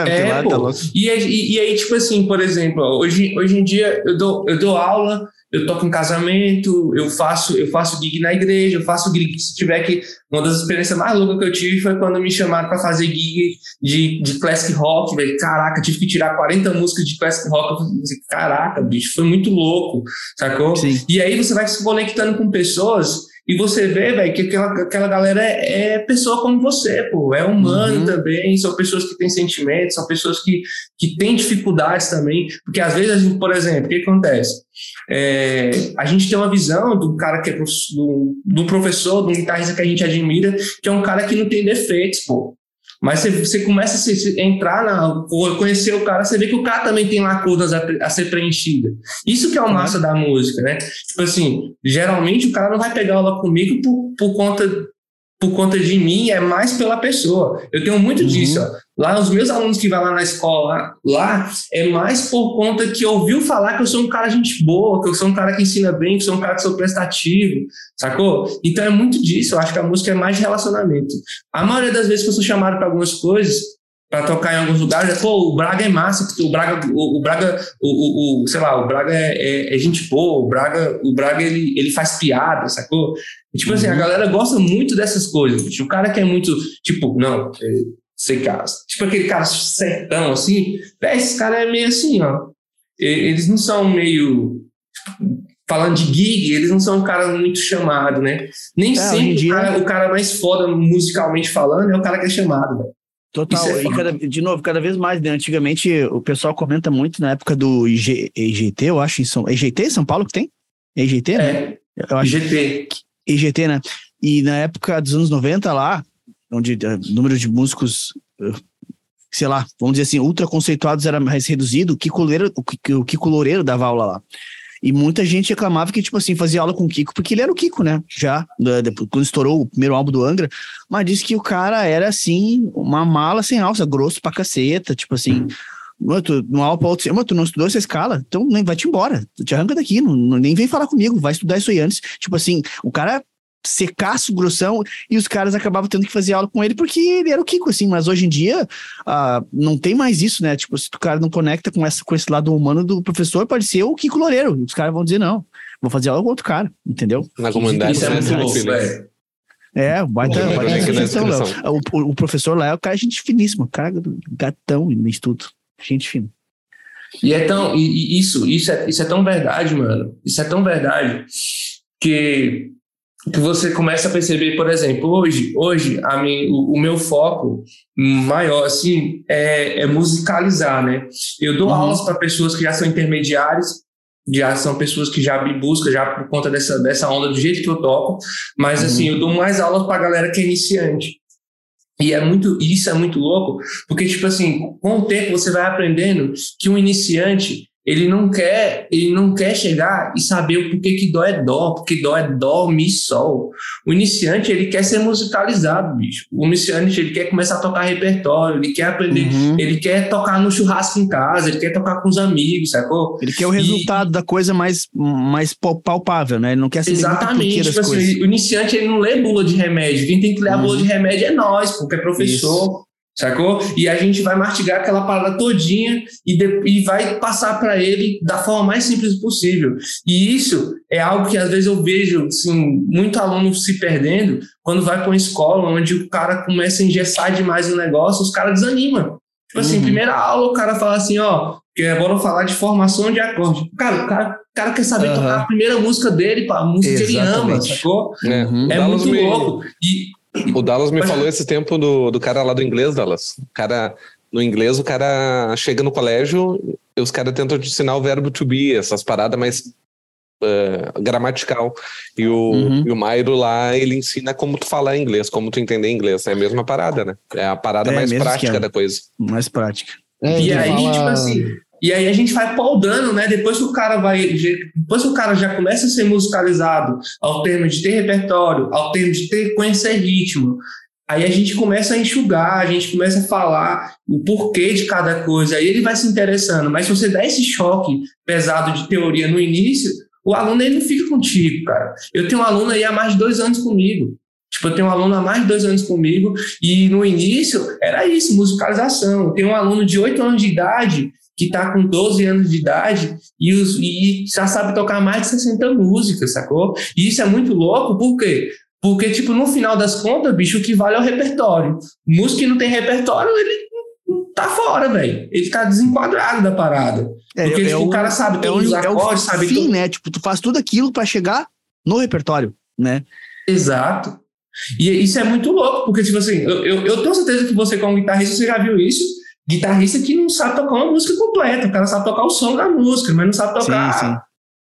é, tá pô. E, e, e, aí, tipo assim, por exemplo, hoje, hoje em dia eu dou, eu dou aula eu toco em casamento, eu faço, eu faço gig na igreja, eu faço gig se tiver que. Uma das experiências mais loucas que eu tive foi quando me chamaram para fazer gig de, de classic rock, velho. Caraca, tive que tirar 40 músicas de classic rock. Eu falei, caraca, bicho, foi muito louco, sacou? Sim. E aí você vai se conectando com pessoas e você vê, velho, que aquela, aquela galera é, é, pessoa como você, pô. É humano uhum. também, são pessoas que têm sentimentos, são pessoas que, que têm dificuldades também. Porque às vezes, a gente, por exemplo, o que acontece? É, a gente tem uma visão do cara que é do, do professor, do guitarrista que a gente admira, que é um cara que não tem defeitos, pô. Mas você, você começa a se, entrar na. conhecer o cara, você vê que o cara também tem lacunas a, a ser preenchida. Isso que é o massa da música, né? Tipo assim, geralmente o cara não vai pegar aula comigo por, por conta por conta de mim, é mais pela pessoa. Eu tenho muito uhum. disso. Ó. Lá, os meus alunos que vão lá na escola, lá, é mais por conta que ouviu falar que eu sou um cara gente boa, que eu sou um cara que ensina bem, que eu sou um cara que sou prestativo, sacou? Então é muito disso. Eu acho que a música é mais de relacionamento. A maioria das vezes que eu sou chamado para algumas coisas, para tocar em alguns lugares, é, pô, o Braga é massa, porque o Braga, o, o Braga, o, o, o, sei lá, o Braga é, é, é, gente boa, o Braga, o Braga ele, ele faz piada, sacou? E, tipo uhum. assim, a uhum. galera gosta muito dessas coisas. O cara que é muito, tipo, não, é, sei cara, tipo aquele cara sertão, assim, véio, esse cara é meio assim, ó. Eles não são meio. Falando de gig, eles não são um cara muito chamado, né? Nem é, sempre dia... o, cara, o cara mais foda musicalmente falando é o cara que é chamado, velho. Total, é e cada, de novo, cada vez mais, né? Antigamente o pessoal comenta muito na época do IG, EGT, eu acho, em São EGT, São Paulo que tem? EGT, é, né? Eu acho IGT. EGT, né? E na época dos anos 90 lá, onde o uh, número de músicos, uh, sei lá, vamos dizer assim, ultra conceituados era mais reduzido, o Kiko Loureiro, o Kiko Loureiro dava aula lá. E muita gente reclamava que, tipo assim, fazia aula com o Kiko, porque ele era o Kiko, né? Já, depois, quando estourou o primeiro álbum do Angra, mas disse que o cara era, assim, uma mala sem alça, grosso pra caceta, tipo assim. Mano, tu, no aula pra outro, mano, tu não estudou essa escala, então nem vai te embora, te arranca daqui, não, nem vem falar comigo, vai estudar isso aí antes. Tipo assim, o cara secaço, grossão, e os caras acabavam tendo que fazer aula com ele porque ele era o Kiko, assim, mas hoje em dia uh, não tem mais isso, né? Tipo, se o cara não conecta com, essa, com esse lado humano do professor, pode ser o Kiko Loureiro. Os caras vão dizer, não, vou fazer aula com outro cara, entendeu? Na comunidade, isso é muito louco, velho. É, baita, baita sugestão, o, o, professor lá é o cara gente finíssimo, cara gatão no estudo, gente fina. E é tão, e, e isso, isso é, isso é tão verdade, mano. Isso é tão verdade que que você começa a perceber, por exemplo, hoje, hoje a mim, o, o meu foco maior assim é, é musicalizar, né? Eu dou uhum. aulas para pessoas que já são intermediários, já são pessoas que já me buscam já por conta dessa dessa onda do jeito que eu toco, mas uhum. assim eu dou mais aulas para galera que é iniciante. E é muito, isso é muito louco, porque tipo assim, com o tempo você vai aprendendo que um iniciante ele não quer, ele não quer chegar e saber o porquê que dó é dó, porque dó é dó, mi, sol. O iniciante, ele quer ser musicalizado, bicho. O iniciante, ele quer começar a tocar repertório, ele quer aprender, uhum. ele quer tocar no churrasco em casa, ele quer tocar com os amigos, sacou? Ele quer o resultado e... da coisa mais, mais palpável, né? Ele não quer saber Exatamente. Tipo assim, o iniciante, ele não lê bula de remédio. Quem tem que ler uhum. a bula de remédio é nós, porque é professor. Isso sacou? E a gente vai mastigar aquela parada todinha e, de, e vai passar para ele da forma mais simples possível. E isso é algo que às vezes eu vejo assim, muito aluno se perdendo quando vai para uma escola onde o cara começa a engessar demais o negócio, os caras desanimam. Tipo assim, Uhum. primeira aula o cara fala assim, ó, é, bora falar de formação de acorde. Cara, o cara, o cara quer saber Aham. tocar a primeira música dele, pá, a música que ele ama, Exatamente. sacou? É, Uhum. É Dallas muito louco. E O Dallas me falou esse tempo do, do cara lá do inglês, Dallas. O cara, no inglês, o cara chega no colégio e os caras tentam te ensinar o verbo to be, essas paradas mais eh, gramatical. E o, Uhum. e o Mairo lá, ele ensina como tu falar inglês, como tu entender inglês. É a mesma parada, né? É a parada É, mais prática esquema. da coisa. Mais prática. É, E aí, fala- tipo assim, e aí a gente vai poldando, né? Depois que o cara vai. Depois que o cara já começa a ser musicalizado ao termo de ter repertório, ao termo de ter conhecer ritmo. Aí a gente começa a enxugar, a gente começa a falar o porquê de cada coisa, aí ele vai se interessando. Mas se você dá esse choque pesado de teoria no início, o aluno ele não fica contigo, cara. Eu tenho um aluno aí há mais de dois anos comigo. Tipo, eu tenho um aluno há mais de dois anos comigo, e no início era isso, musicalização. Tem um aluno de 8 anos de idade que está com 12 anos de idade e, os, e já sabe tocar mais de 60 músicas, sacou? E isso é muito louco, por quê? Porque, tipo, no final das contas, bicho, o que vale é o repertório. Músico que não tem repertório, ele tá fora, velho. Ele tá desenquadrado da parada. É, Porque é tipo, o, cara sabe é todos o, os é o acordes, sabe fim, tudo. né? Tipo, tu faz tudo aquilo pra chegar no repertório, né? Exato. E isso é muito louco, porque, tipo assim, eu, eu, eu tenho certeza que você, como guitarrista, você já viu isso. Guitarrista que não sabe tocar uma música completa, o cara sabe tocar o som da música, mas não sabe tocar Sim, sim.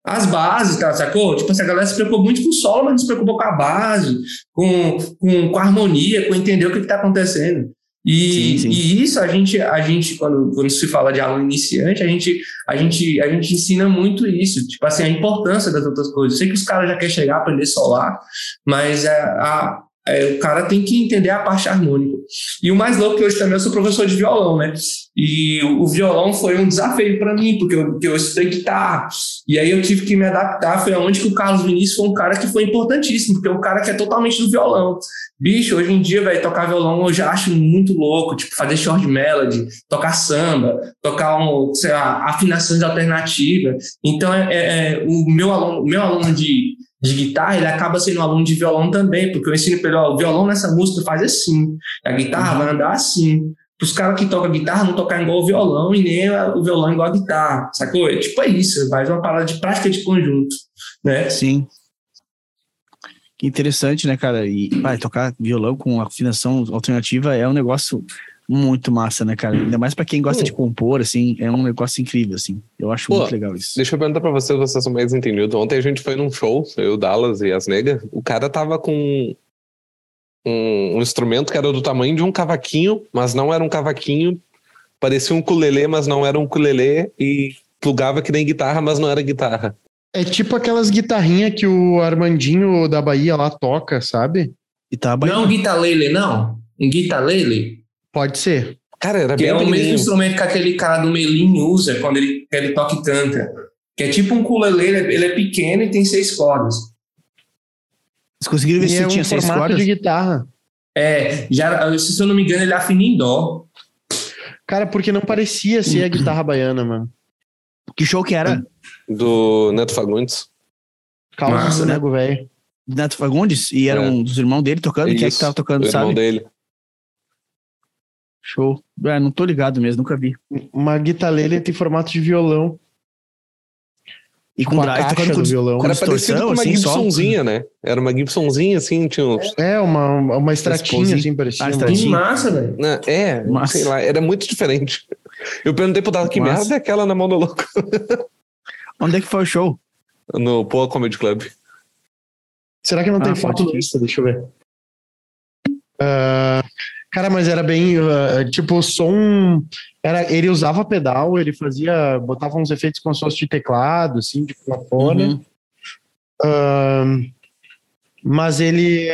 as bases, tá, sacou? Tipo assim, a galera se preocupa muito com o solo, mas não se preocupa com a base, com, com, com a harmonia, com entender o que está acontecendo. E, Sim, sim. e isso a gente, a gente quando, quando se fala de aluno iniciante, a gente, a, gente, a gente ensina muito isso, tipo assim, a importância das outras coisas. Eu sei que os caras já querem chegar a aprender solar, mas a, a, é, o cara tem que entender a parte harmônica. E o mais louco é que hoje também eu sou professor de violão, né? E o, o violão foi um desafio para mim, porque eu, porque eu estudei guitarra. E aí eu tive que me adaptar. Foi onde que o Carlos Vinícius foi um cara que foi importantíssimo, porque é um cara que é totalmente do violão. Bicho, hoje em dia, velho, tocar violão eu já acho muito louco, tipo, fazer short melody, tocar samba, tocar um, sei lá, afinações alternativas. Então, é, é- é, o meu aluno, meu aluno de, de guitarra, ele acaba sendo um aluno de violão também, porque eu ensino para ele, ó, o violão nessa música faz assim, a guitarra vai andar assim. Para os caras que tocam guitarra não tocar igual o violão e nem o violão igual a guitarra, sacou? É tipo é isso, faz uma parada de prática de conjunto, né? Sim. Que interessante, né, cara? E vai tocar violão com afinação alternativa é um negócio muito massa, né, cara? Ainda mais pra quem gosta Pô. de compor, assim, é um negócio incrível, assim. Eu acho Pô, muito legal isso. Deixa eu perguntar pra vocês, vocês são mais entendidos. Ontem a gente foi num show, eu, o Dallas e as negas. O cara tava com um, um instrumento que era do tamanho de um cavaquinho, mas não era um cavaquinho. Parecia um ukulele, mas não era um ukulele. E plugava que nem guitarra, mas não era guitarra. É tipo aquelas guitarrinhas que o Armandinho da Bahia lá toca, sabe? E tá Não é um guitarlele, não? Um guitarlele? Pode ser. Cara, era Que bem é o mesmo instrumento que aquele cara do Melim usa quando ele, ele toca e canta. Que é tipo um ukulele, ele é- ele é pequeno e tem seis cordas. Vocês conseguiram ver se é um tinha seis formato cordas? de guitarra. É, já, se eu não me engano, ele afina em dó. Cara, porque não parecia ser a guitarra baiana, mano. Que show que era? Do Neto Fagundes. Do né? nego, velho. Neto Fagundes? E era É. um dos irmãos dele tocando? Quem é que Isso, tava O tocando, irmão sabe? dele. Show. É, não tô ligado mesmo, nunca vi. Uma guitarrelele tem formato de violão. E com Com a caixa do violão. Era parecido com uma assim, só. Gibsonzinha, né? Era uma Gibsonzinha, assim, tinha uns... É, uma, uma estratinha, assim, parecia. Ah, estratinha. Que massa, velho. né? É, Massa. sei lá, era muito diferente. Eu perguntei pro Dado, que Massa. merda é aquela na mão do louco? Onde é que foi o show? No Poa Comedy Club. Será que não tem Ah, foto no crer. Insta? Deixa eu ver. Ah, cara, mas era bem. ah, tipo, o som. Era, ele usava pedal, ele fazia. Botava uns efeitos como se fosse de teclado, assim, de fone. Uhum. Ahn, mas ele.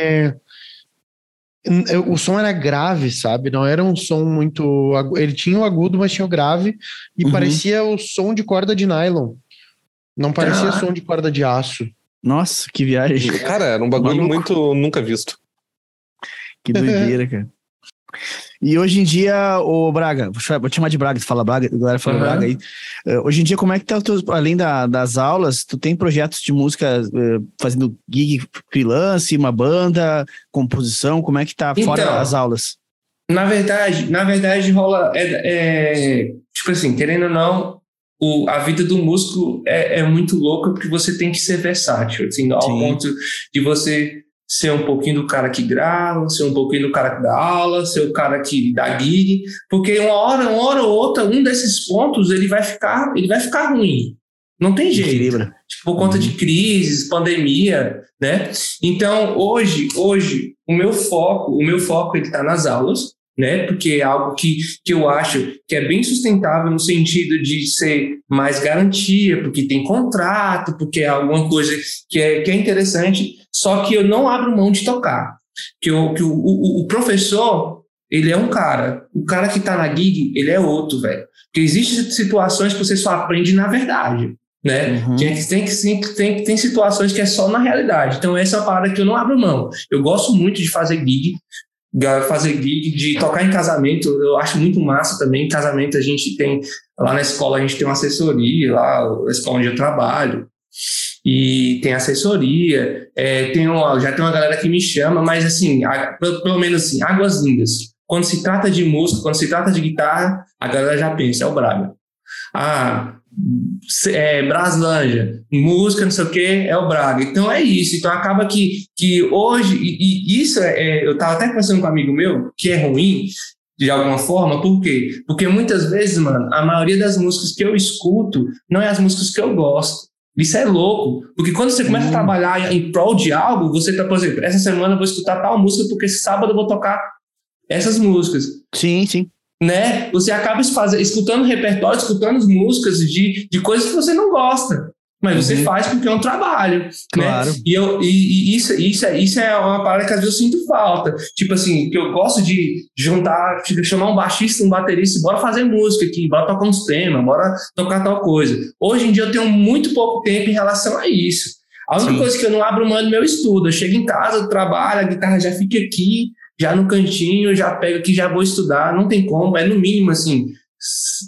O som era grave, sabe? Não era um som muito. Ele tinha o agudo, mas tinha o grave. E Uhum. parecia o som de corda de nylon. Não parecia Caraca. som de corda de aço. Nossa, que viagem. Cara, era um bagulho Maluco. muito nunca visto. Que doideira, cara. E hoje em dia, o Braga, vou te chamar de Braga, tu fala Braga, a galera fala Aham. Braga aí. Eh, hoje em dia, como é que tá, o teu- além da- das aulas, tu tem projetos de música eh, fazendo gig freelance, uma banda, composição, como é que tá fora Então. as aulas? Na verdade, na verdade rola. É, é, tipo assim, querendo ou não, o, a vida do músico é, é, muito louca porque você tem que ser versátil, assim, ao Sim. ponto de você ser um pouquinho do cara que grava, ser um pouquinho do cara que dá aula, ser o cara que dá gig, porque uma hora, uma hora ou outra, um desses pontos ele vai ficar, ele vai ficar ruim. Não tem jeito. Tipo, por conta de uhum. crises, pandemia, né? Então, hoje, hoje, o meu foco, o meu foco ele está nas aulas, né? Porque é algo que, que eu acho que é bem sustentável no sentido de ser mais garantia, porque tem contrato, porque é alguma coisa que é, que é interessante, só que eu não abro mão de tocar. Que, eu, que o, o, o professor, ele é um cara, o cara que está na gig, ele é outro, velho. Porque existem situações que você só aprende na verdade né? Uhum. Tem, tem, tem, tem, tem situações que é só na realidade. Então, essa é uma parada que eu não abro mão. Eu gosto muito de fazer gig, fazer gig, de tocar em casamento, eu acho muito massa também. Em casamento, a gente tem, lá na escola, a gente tem uma assessoria, lá, na escola onde eu trabalho. E tem assessoria, é, tem uma, já tem uma galera que me chama, mas assim, a, pelo, menos assim, águas lindas. Quando se trata de música, quando se trata de guitarra, a galera já pensa, é o Braga. Ah, é, Braslândia, música, não sei o que, é o Braga. Então é isso. Então acaba que, que hoje, e, e isso é, é eu estava até conversando com um amigo meu, que é ruim, de alguma forma, por quê? Porque muitas vezes, mano, a maioria das músicas que eu escuto não é as músicas que eu gosto. Isso é louco, porque quando você começa hum. a trabalhar em prol de algo, você tá, por exemplo, essa semana eu vou escutar tal música porque esse sábado eu vou tocar essas músicas. Sim, sim né? Você acaba escutando repertório, escutando músicas de, de coisas que você não gosta. Mas você uhum. faz porque é um trabalho, né? claro. né? E, eu, e, e, isso, isso, isso é uma parada que às vezes eu sinto falta. Tipo assim, que eu gosto de juntar, de chamar um baixista, um baterista, bora fazer música aqui, bora tocar uns temas, bora tocar tal coisa. Hoje em dia eu tenho muito pouco tempo em relação a isso. A única Sim. coisa que eu não abro mão é meu estudo. Eu chego em casa, trabalho, a guitarra já fica aqui, já no cantinho, já pego aqui, já vou estudar, não tem como, é no mínimo assim,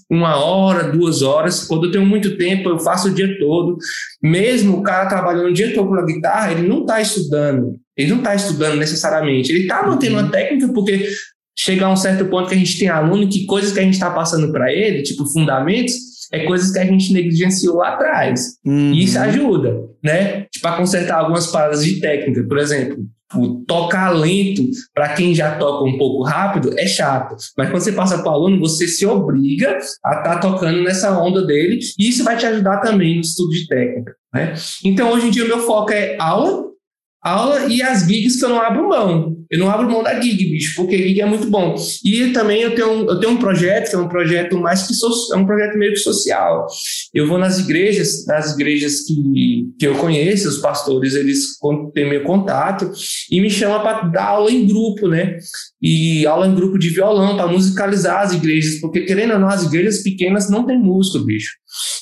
uma hora, duas horas. Quando eu tenho muito tempo, eu faço o dia todo. Mesmo o cara trabalhando o dia todo com a guitarra, ele não está estudando. Ele não está estudando necessariamente. Ele está mantendo uma uhum. técnica porque chega a um certo ponto que a gente tem aluno que coisas que a gente está passando para ele, tipo fundamentos, é coisas que a gente negligenciou lá atrás. Uhum. E isso ajuda, né? Tipo, a consertar algumas paradas de técnica. Por exemplo, o tocar lento, para quem já toca um pouco rápido, é chato. Mas quando você passa para o aluno, você se obriga a estar tá tocando nessa onda dele, e isso vai te ajudar também no estudo de técnica. Né? Então, hoje em dia, o meu foco é aula, aula e as gigs que eu não abro mão. Eu não abro mão da gig, bicho, porque gig é muito bom. E também eu tenho, eu tenho um projeto, que é um projeto mais que so, é um projeto meio que social. Eu vou nas igrejas, nas igrejas que, que eu conheço, os pastores, eles têm meu contato e me chamam para dar aula em grupo, né? E aula em grupo de violão, para musicalizar as igrejas, porque querendo ou não, as igrejas pequenas não tem músico, bicho.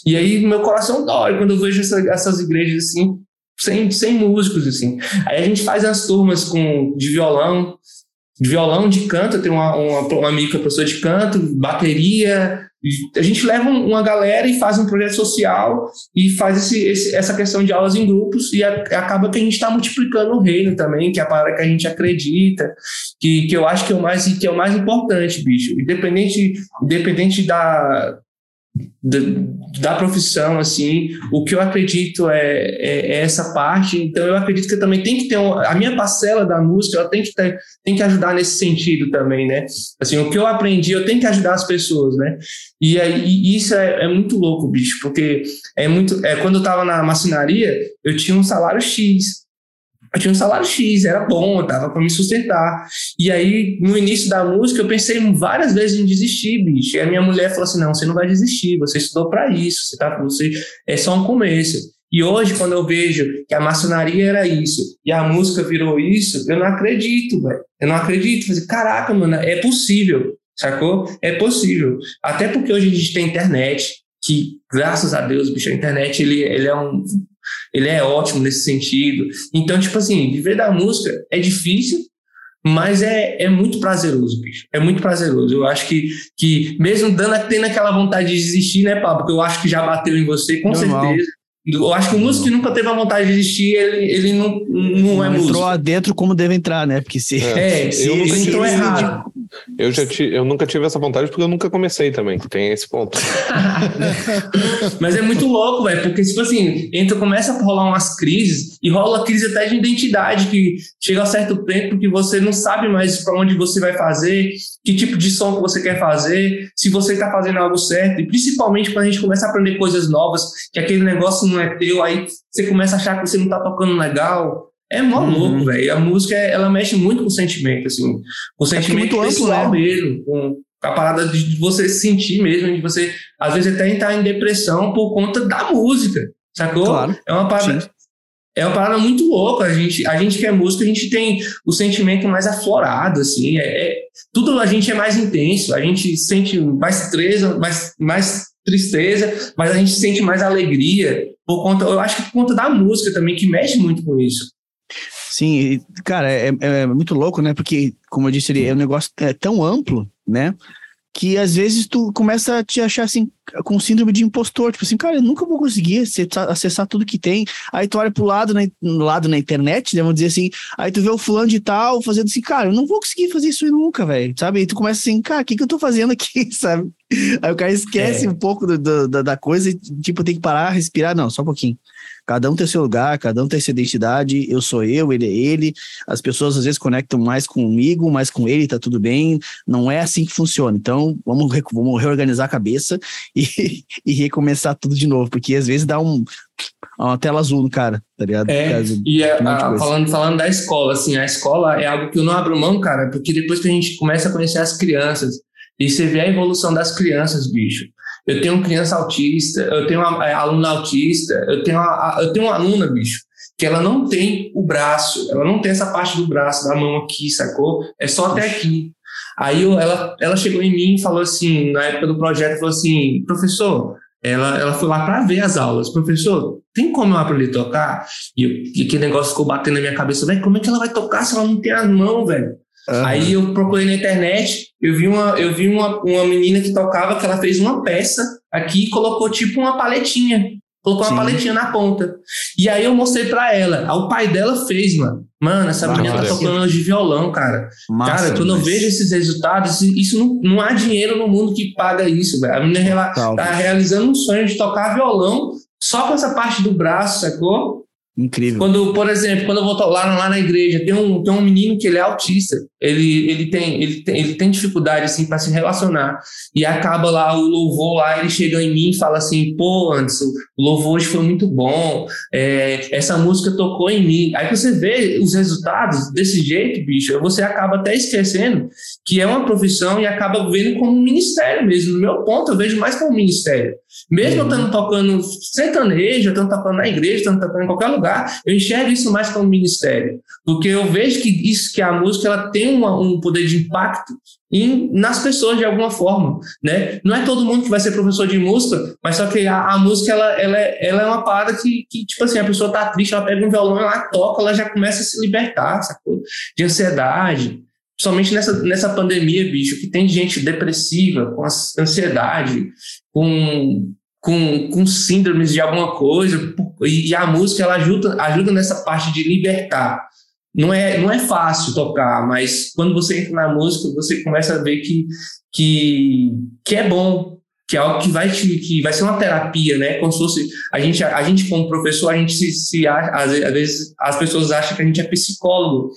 E aí meu coração dói quando eu vejo essa, essas igrejas assim, sem, sem músicos, assim. Aí a gente faz as turmas com, de violão, de violão, de canto, tem uma, uma, uma amiga é professora de canto, bateria. A gente leva uma galera e faz um projeto social e faz esse, esse, essa questão de aulas em grupos e a, acaba que a gente está multiplicando o reino também, que é a palavra que a gente acredita, que, que eu acho que é o mais, que é o mais importante, bicho. Independente, independente da, da, da, profissão, assim, o que eu acredito é, é, é, essa parte, então eu acredito que também tem que ter, um, a minha parcela da música, ela tem que, ter, tem que ajudar nesse sentido também, né, assim, o que eu aprendi, eu tenho que ajudar as pessoas, né, e, e isso é, é, muito louco, bicho, porque é muito, é, quando eu tava na maçonaria, eu tinha um salário X, eu tinha um salário X, era bom, dava para me sustentar. E aí, no início da música, eu pensei várias vezes em desistir, bicho. E a minha mulher falou assim: não, você não vai desistir, você estudou para isso, você tá, você é só um começo. E hoje, quando eu vejo que a maçonaria era isso e a música virou isso, eu não acredito, velho. Eu não acredito. Falei, Caraca, mano, é possível, sacou? É possível. Até porque hoje a gente tem internet, que, graças a Deus, bicho, a internet ele, ele é um ele é ótimo nesse sentido. Então, tipo assim, viver da música é difícil, mas é, é muito prazeroso, bicho. É muito prazeroso. Eu acho que, que mesmo dando, tendo aquela vontade de desistir, né, Pablo? Porque eu acho que já bateu em você, com Normal. certeza. Eu acho que o músico que nunca teve a vontade de desistir, ele, ele não, não, não é músico. Entrou dentro como deve entrar, né? Porque se, é, se eu ele entrou errado. Eu, já eu nunca tive essa vontade porque eu nunca comecei também. Tem esse ponto. Mas é muito louco, velho, porque, tipo assim, entra, começa a rolar umas crises e rola crise até de identidade, que chega a certo tempo que você não sabe mais para onde você vai fazer, que tipo de som que você quer fazer, se você está fazendo algo certo, e principalmente quando a gente começa a aprender coisas novas, que aquele negócio não é teu, aí você começa a achar que você não está tocando legal. É mó uhum. louco, velho. A música, ela mexe muito com o sentimento, assim. Com o é sentimento é pessoal amplo, né? mesmo. Com a parada de você sentir mesmo, de você, às vezes, até entrar em depressão por conta da música, sacou? Claro. É uma parada... Sim. É uma parada muito louca. A gente, a gente que é músico, a gente tem o sentimento mais aflorado, assim. É, é, tudo a gente é mais intenso. A gente sente mais tristeza, mais, mais tristeza, mas a gente sente mais alegria por conta, eu acho que por conta da música também, que mexe muito com isso. Sim, cara, é, é, muito louco, né? Porque, como eu disse, ele é um negócio é tão amplo, né? Que às vezes tu começa a te achar assim, com síndrome de impostor, tipo assim, cara, eu nunca vou conseguir acessar, acessar tudo que tem. Aí tu olha pro lado, na, lado na internet, né? Vamos dizer assim, aí tu vê o fulano de tal fazendo assim, cara, eu não vou conseguir fazer isso nunca, velho, sabe? Aí tu começa assim, cara, o que, que eu tô fazendo aqui, sabe? Aí o cara esquece é. um pouco do, do, da, da coisa e, tipo, tem que parar, respirar, não, só um pouquinho. Cada um tem seu lugar, cada um tem sua identidade. Eu sou eu, ele é ele. As pessoas às vezes conectam mais comigo, mais com ele, tá tudo bem. Não é assim que funciona. Então, vamos, vamos reorganizar a cabeça e, e recomeçar tudo de novo, porque às vezes dá um, uma tela azul no cara, tá ligado? É, e a, a, falando, falando da escola, assim, a escola é algo que eu não abro mão, cara, porque depois que a gente começa a conhecer as crianças e você vê a evolução das crianças, bicho. Eu tenho criança autista, eu tenho uma é, aluna autista, eu tenho uma, eu tenho uma aluna, bicho, que ela não tem o braço, ela não tem essa parte do braço, da mão aqui, sacou? É só até aqui. Aí eu, ela, ela chegou em mim e falou assim, na época do projeto, falou assim, professor, ela, ela foi lá para ver as aulas. Professor, tem como eu aprender a tocar? E, eu, e aquele negócio ficou batendo na minha cabeça, velho, como é que ela vai tocar se ela não tem as mãos, velho? Uhum. Aí eu procurei na internet, eu vi, uma, eu vi uma, uma menina que tocava que ela fez uma peça aqui e colocou tipo uma paletinha. Colocou Sim. uma paletinha na ponta. E aí eu mostrei pra ela. o pai dela fez, mano. Mano, essa menina tá tocando de violão, cara. Massa, cara, quando mas... eu vejo esses resultados, isso não, não há dinheiro no mundo que paga isso, velho. A menina tá realizando um sonho de tocar violão só com essa parte do braço, sacou? Incrível. Quando, por exemplo, quando eu vou lá, lá na igreja, tem um, tem um menino que ele é autista. Ele, ele, tem, ele, tem, ele tem dificuldade assim para se relacionar. E acaba lá o louvor lá, ele chega em mim e fala assim: pô, Anderson, o louvor hoje foi muito bom. É, essa música tocou em mim. Aí você vê os resultados desse jeito, bicho, você acaba até esquecendo que é uma profissão e acaba vendo como um ministério mesmo. No meu ponto, eu vejo mais como um ministério. Mesmo uhum. eu estando tocando sertanejo, eu estando tocando na igreja, estando tocando em qualquer lugar, eu enxergo isso mais como ministério. Porque eu vejo que isso, que a música ela tem uma, um poder de impacto em, nas pessoas de alguma forma, né? Não é todo mundo que vai ser professor de música, mas só que a, a música ela, ela, é, ela é uma parada que, que, tipo assim, a pessoa tá triste, ela pega um violão, ela toca, ela já começa a se libertar, sacou? De ansiedade, Somente nessa, nessa pandemia, bicho, que tem gente depressiva, com ansiedade, com, com, com síndromes de alguma coisa, e a música ela ajuda, ajuda nessa parte de libertar. Não é, não é fácil tocar, mas quando você entra na música, você começa a ver que, que, que é bom, que é algo que vai te, que vai ser uma terapia, né? Como se fosse a gente, a gente como professor, a gente se, se às vezes as pessoas acham que a gente é psicólogo,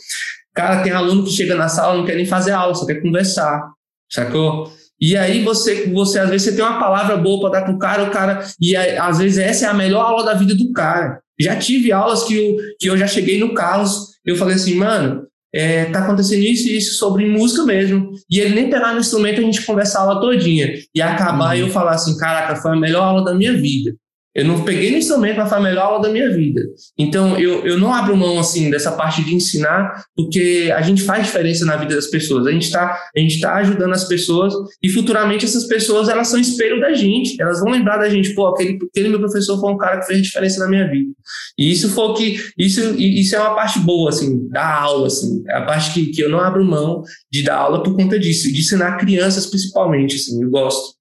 Cara, tem aluno que chega na sala não quer nem fazer aula, só quer conversar, sacou? E aí você, você às vezes você tem uma palavra boa para dar pro cara, o cara e aí, às vezes essa é a melhor aula da vida do cara. Já tive aulas que eu, que eu já cheguei no Carlos, eu falei assim, mano, é, tá acontecendo isso e isso sobre música mesmo. E ele nem pegar no instrumento, a gente conversar a aula todinha. E acabar uhum. eu falar assim, caraca, foi a melhor aula da minha vida. Eu não peguei no instrumento para fazer a melhor aula da minha vida. Então, eu, eu não abro mão, assim, dessa parte de ensinar, porque a gente faz diferença na vida das pessoas. A gente está tá ajudando as pessoas e futuramente essas pessoas, elas são espelho da gente. Elas vão lembrar da gente, pô, aquele, aquele meu professor foi um cara que fez diferença na minha vida. E isso foi que... Isso, isso é uma parte boa, assim, da aula, assim. É a parte que, que eu não abro mão de dar aula por conta disso. De ensinar crianças, principalmente, assim. Eu gosto.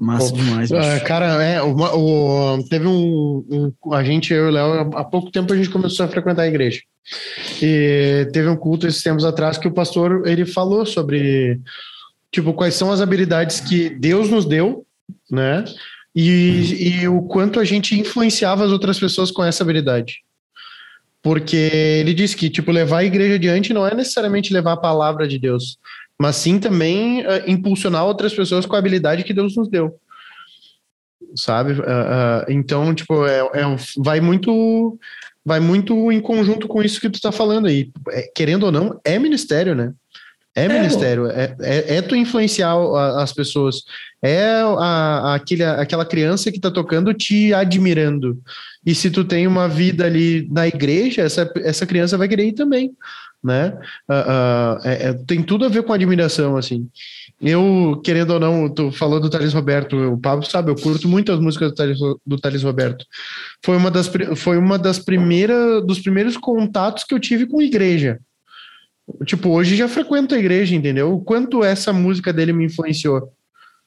Massa demais. Uh, cara, é, o, o, teve um, um, A gente, eu e o Léo, há pouco tempo a gente começou a frequentar a igreja. E teve um culto esses tempos atrás que o pastor ele falou sobre tipo quais são as habilidades que Deus nos deu, né? E, e o quanto a gente influenciava as outras pessoas com essa habilidade. Porque ele disse que tipo levar a igreja adiante não é necessariamente levar a palavra de Deus, mas sim também uh, impulsionar outras pessoas com a habilidade que Deus nos deu sabe? Uh, uh, então, tipo, é, é, vai muito vai muito em conjunto com isso que tu tá falando aí. É, querendo ou não, é ministério, né? É, é ministério, é, é, é, tu influenciar as pessoas, é a, aquele, aquela criança que tá tocando te admirando. E se tu tem uma vida ali na igreja, essa, essa criança vai querer ir também, né? Uh, uh, tem tudo a ver com admiração, assim. Eu, querendo ou não, tu falou do Thales Roberto, o Pablo sabe, eu curto muito as músicas do Thales, do Thales Roberto. Foi uma das, foi uma das primeiras, dos primeiros contatos que eu tive com igreja. Tipo, hoje já frequento a igreja, entendeu? O quanto essa música dele me influenciou.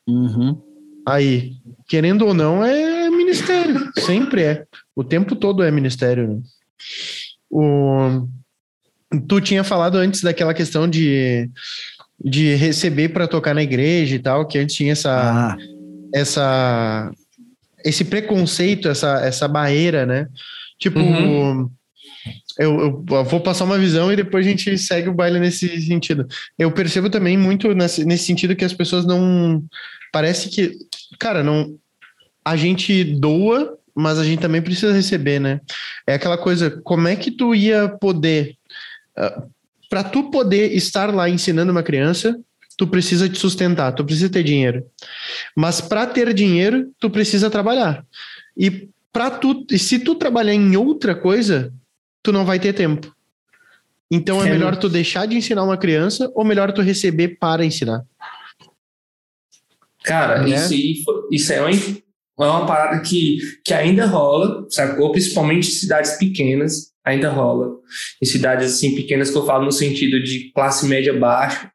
Uhum. Aí, querendo ou não, é ministério. Sempre é. O tempo todo é ministério, né? O... Tu tinha falado antes daquela questão de de receber para tocar na igreja e tal, que antes tinha essa, ah. essa esse preconceito, essa, essa barreira, né? Tipo, uhum. eu, eu, vou passar uma visão e depois a gente segue o baile nesse sentido. Eu percebo também muito nesse, nesse sentido que as pessoas não. Parece que. Cara, não. A gente doa, mas a gente também precisa receber, né? É aquela coisa, como é que tu ia poder. Uh, para tu poder estar lá ensinando uma criança, tu precisa te sustentar, tu precisa ter dinheiro. Mas para ter dinheiro, tu precisa trabalhar. E para tu, e se tu trabalhar em outra coisa, tu não vai ter tempo. Então é, é melhor tu deixar de ensinar uma criança ou melhor tu receber para ensinar. Cara, né? isso, isso é uma, é uma parada que, que ainda rola, sacou? Principalmente em cidades pequenas ainda rola. Em cidades assim pequenas que eu falo no sentido de classe média baixa,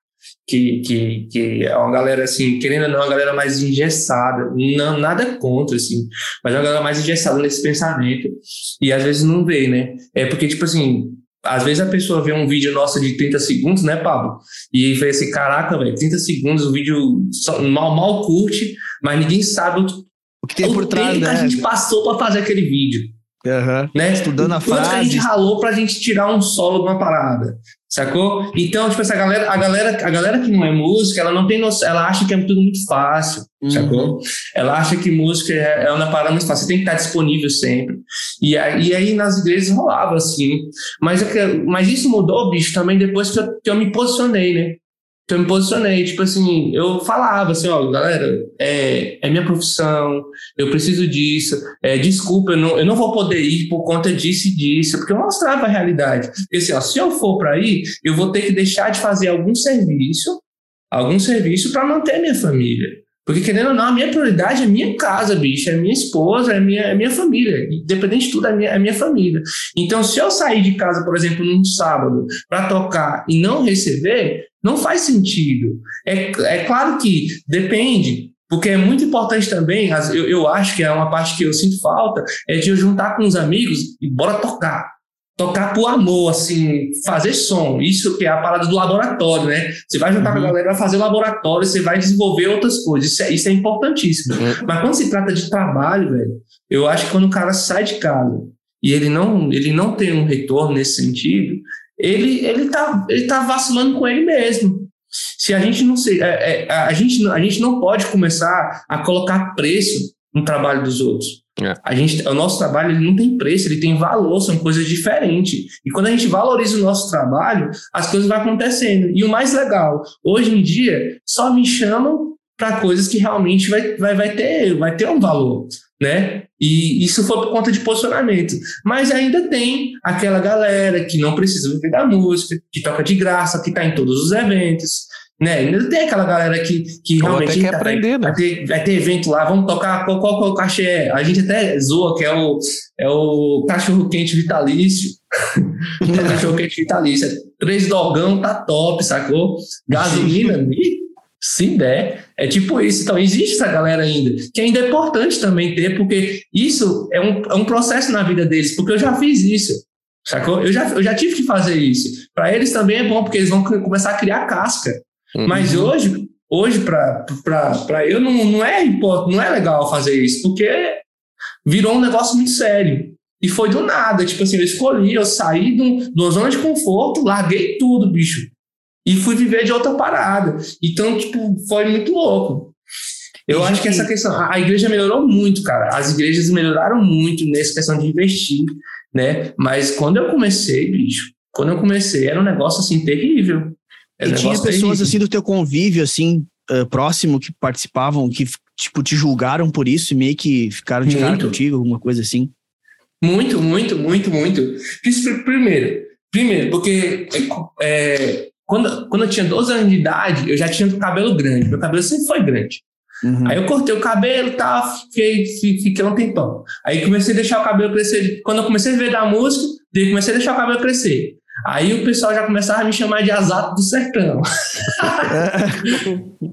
que, que, que é uma galera assim, querendo ou não, uma galera mais engessada, não, nada contra, assim, mas é uma galera mais engessada nesse pensamento, e às vezes não vê, né? É porque, tipo assim, às vezes a pessoa vê um vídeo nosso de 30 segundos, né, Pablo? E vê assim, caraca, velho, 30 segundos, o vídeo só, mal, mal curte, mas ninguém sabe o, o que tem por trás, né? que a né? gente passou para fazer aquele vídeo. Uhum. Né? Estudando a frase. que a gente ralou pra gente tirar um solo de uma parada. Sacou? Então, tipo, essa galera, a galera, a galera que não é música, ela não tem noção, ela acha que é tudo muito fácil, uhum. sacou? Ela acha que música é, é uma parada muito fácil, você tem que estar disponível sempre. E aí, e aí nas igrejas rolava assim. Mas, é mas isso mudou, bicho, também depois que eu, que eu me posicionei, né? Eu me posicionei, tipo assim, eu falava assim, ó, galera, é, é minha profissão, eu preciso disso, é, desculpa, eu não, eu não vou poder ir por conta disso e disso, porque eu mostrava a realidade. Porque assim, ó, se eu for para ir, eu vou ter que deixar de fazer algum serviço, algum serviço para manter minha família. Porque, querendo ou não, a minha prioridade é minha casa, bicho, é minha esposa, é minha, é minha família. Independente de tudo, é minha, é minha família. Então, se eu sair de casa, por exemplo, num sábado, para tocar e não receber, não faz sentido. É, é claro que depende, porque é muito importante também, eu, eu acho que é uma parte que eu sinto falta, é de eu juntar com os amigos e bora tocar tocar por amor, assim, fazer som. Isso que é a parada do laboratório, né? Você vai juntar uhum. com a galera, vai fazer laboratório, você vai desenvolver outras coisas. Isso é, isso é importantíssimo. Uhum. Mas quando se trata de trabalho, velho, eu acho que quando o cara sai de casa e ele não, ele não tem um retorno nesse sentido, ele, ele, tá, ele tá vacilando com ele mesmo. Se a gente não se, é, é, a, gente, a gente não pode começar a colocar preço no trabalho dos outros. É. A gente, o nosso trabalho ele não tem preço, ele tem valor, são coisas diferentes. E quando a gente valoriza o nosso trabalho, as coisas vão acontecendo. E o mais legal, hoje em dia, só me chamam para coisas que realmente vai, vai, vai, ter, vai ter um valor, né? E isso foi por conta de posicionamento. Mas ainda tem aquela galera que não precisa viver da música, que toca de graça, que está em todos os eventos, né? Ainda tem aquela galera que, que realmente quer aprender, vai, né? ter, vai ter evento lá, vamos tocar qual, qual, qual cachê A gente até zoa que é o, é o cachorro quente vitalício. é cachorro quente vitalício. Três dogão tá top, sacou? Gasolina, se der. É tipo isso. Então, existe essa galera ainda, que ainda é importante também ter, porque isso é um, é um processo na vida deles, porque eu já fiz isso. Sacou? Eu já, eu já tive que fazer isso. Para eles também é bom, porque eles vão começar a criar casca. Uhum. Mas hoje, hoje para eu, não, não, é, não é legal fazer isso, porque virou um negócio muito sério. E foi do nada. Tipo assim, eu escolhi, eu saí de uma zona de conforto, larguei tudo, bicho. E fui viver de outra parada. Então, tipo, foi muito louco. Eu acho que essa questão, a igreja melhorou muito, cara. As igrejas melhoraram muito nessa questão de investir, né? Mas quando eu comecei, bicho, quando eu comecei, era um negócio assim terrível. Era e um tinha pessoas terrível. assim do teu convívio, assim, uh, próximo, que participavam, que, tipo, te julgaram por isso e meio que ficaram de cara contigo, alguma coisa assim. Muito, muito, muito, muito. Primeiro, primeiro, porque é, quando, quando eu tinha 12 anos de idade, eu já tinha cabelo grande. Meu cabelo sempre foi grande. Uhum. Aí eu cortei o cabelo e tal, fiquei, fiquei um tempão. Aí comecei a deixar o cabelo crescer. Quando eu comecei a ver da música, comecei a deixar o cabelo crescer. Aí o pessoal já começava a me chamar de Azato do Sertão.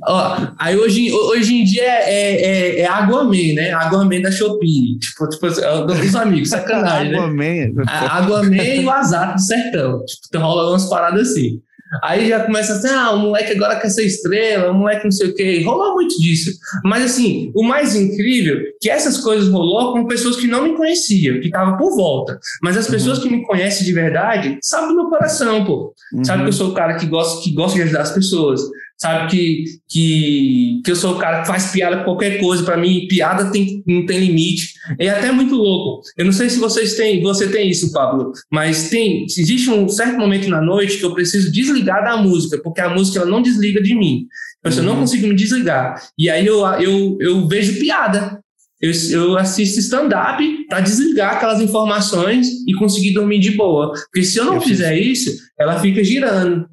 Ó, aí hoje, hoje em dia é, é, é, é Aguaman, né? Aguaman da Shopee. Tipo, tipo é dos amigos, sacanagem, né? Aguaman. Aguaman e o Azato do Sertão. Tipo, rola umas paradas assim. Aí já começa assim, ah, o moleque agora quer ser estrela, o moleque não sei o quê. Rolou muito disso. Mas assim, o mais incrível é que essas coisas rolou com pessoas que não me conheciam, que estavam por volta. Mas as pessoas uhum. que me conhecem de verdade sabem do meu coração, pô. Uhum. Sabe que eu sou o cara que gosta, que gosta de ajudar as pessoas sabe que, que, que eu sou o cara que faz piada com qualquer coisa, para mim piada tem, não tem limite, é até muito louco. Eu não sei se vocês têm, você tem isso, Pablo, mas tem, existe um certo momento na noite que eu preciso desligar da música, porque a música ela não desliga de mim. Uhum. Eu não uhum. consigo me desligar. E aí eu, eu, eu vejo piada. Eu, eu assisto stand-up para desligar aquelas informações e conseguir dormir de boa. Porque se eu não eu fizer fiz. isso, ela fica girando.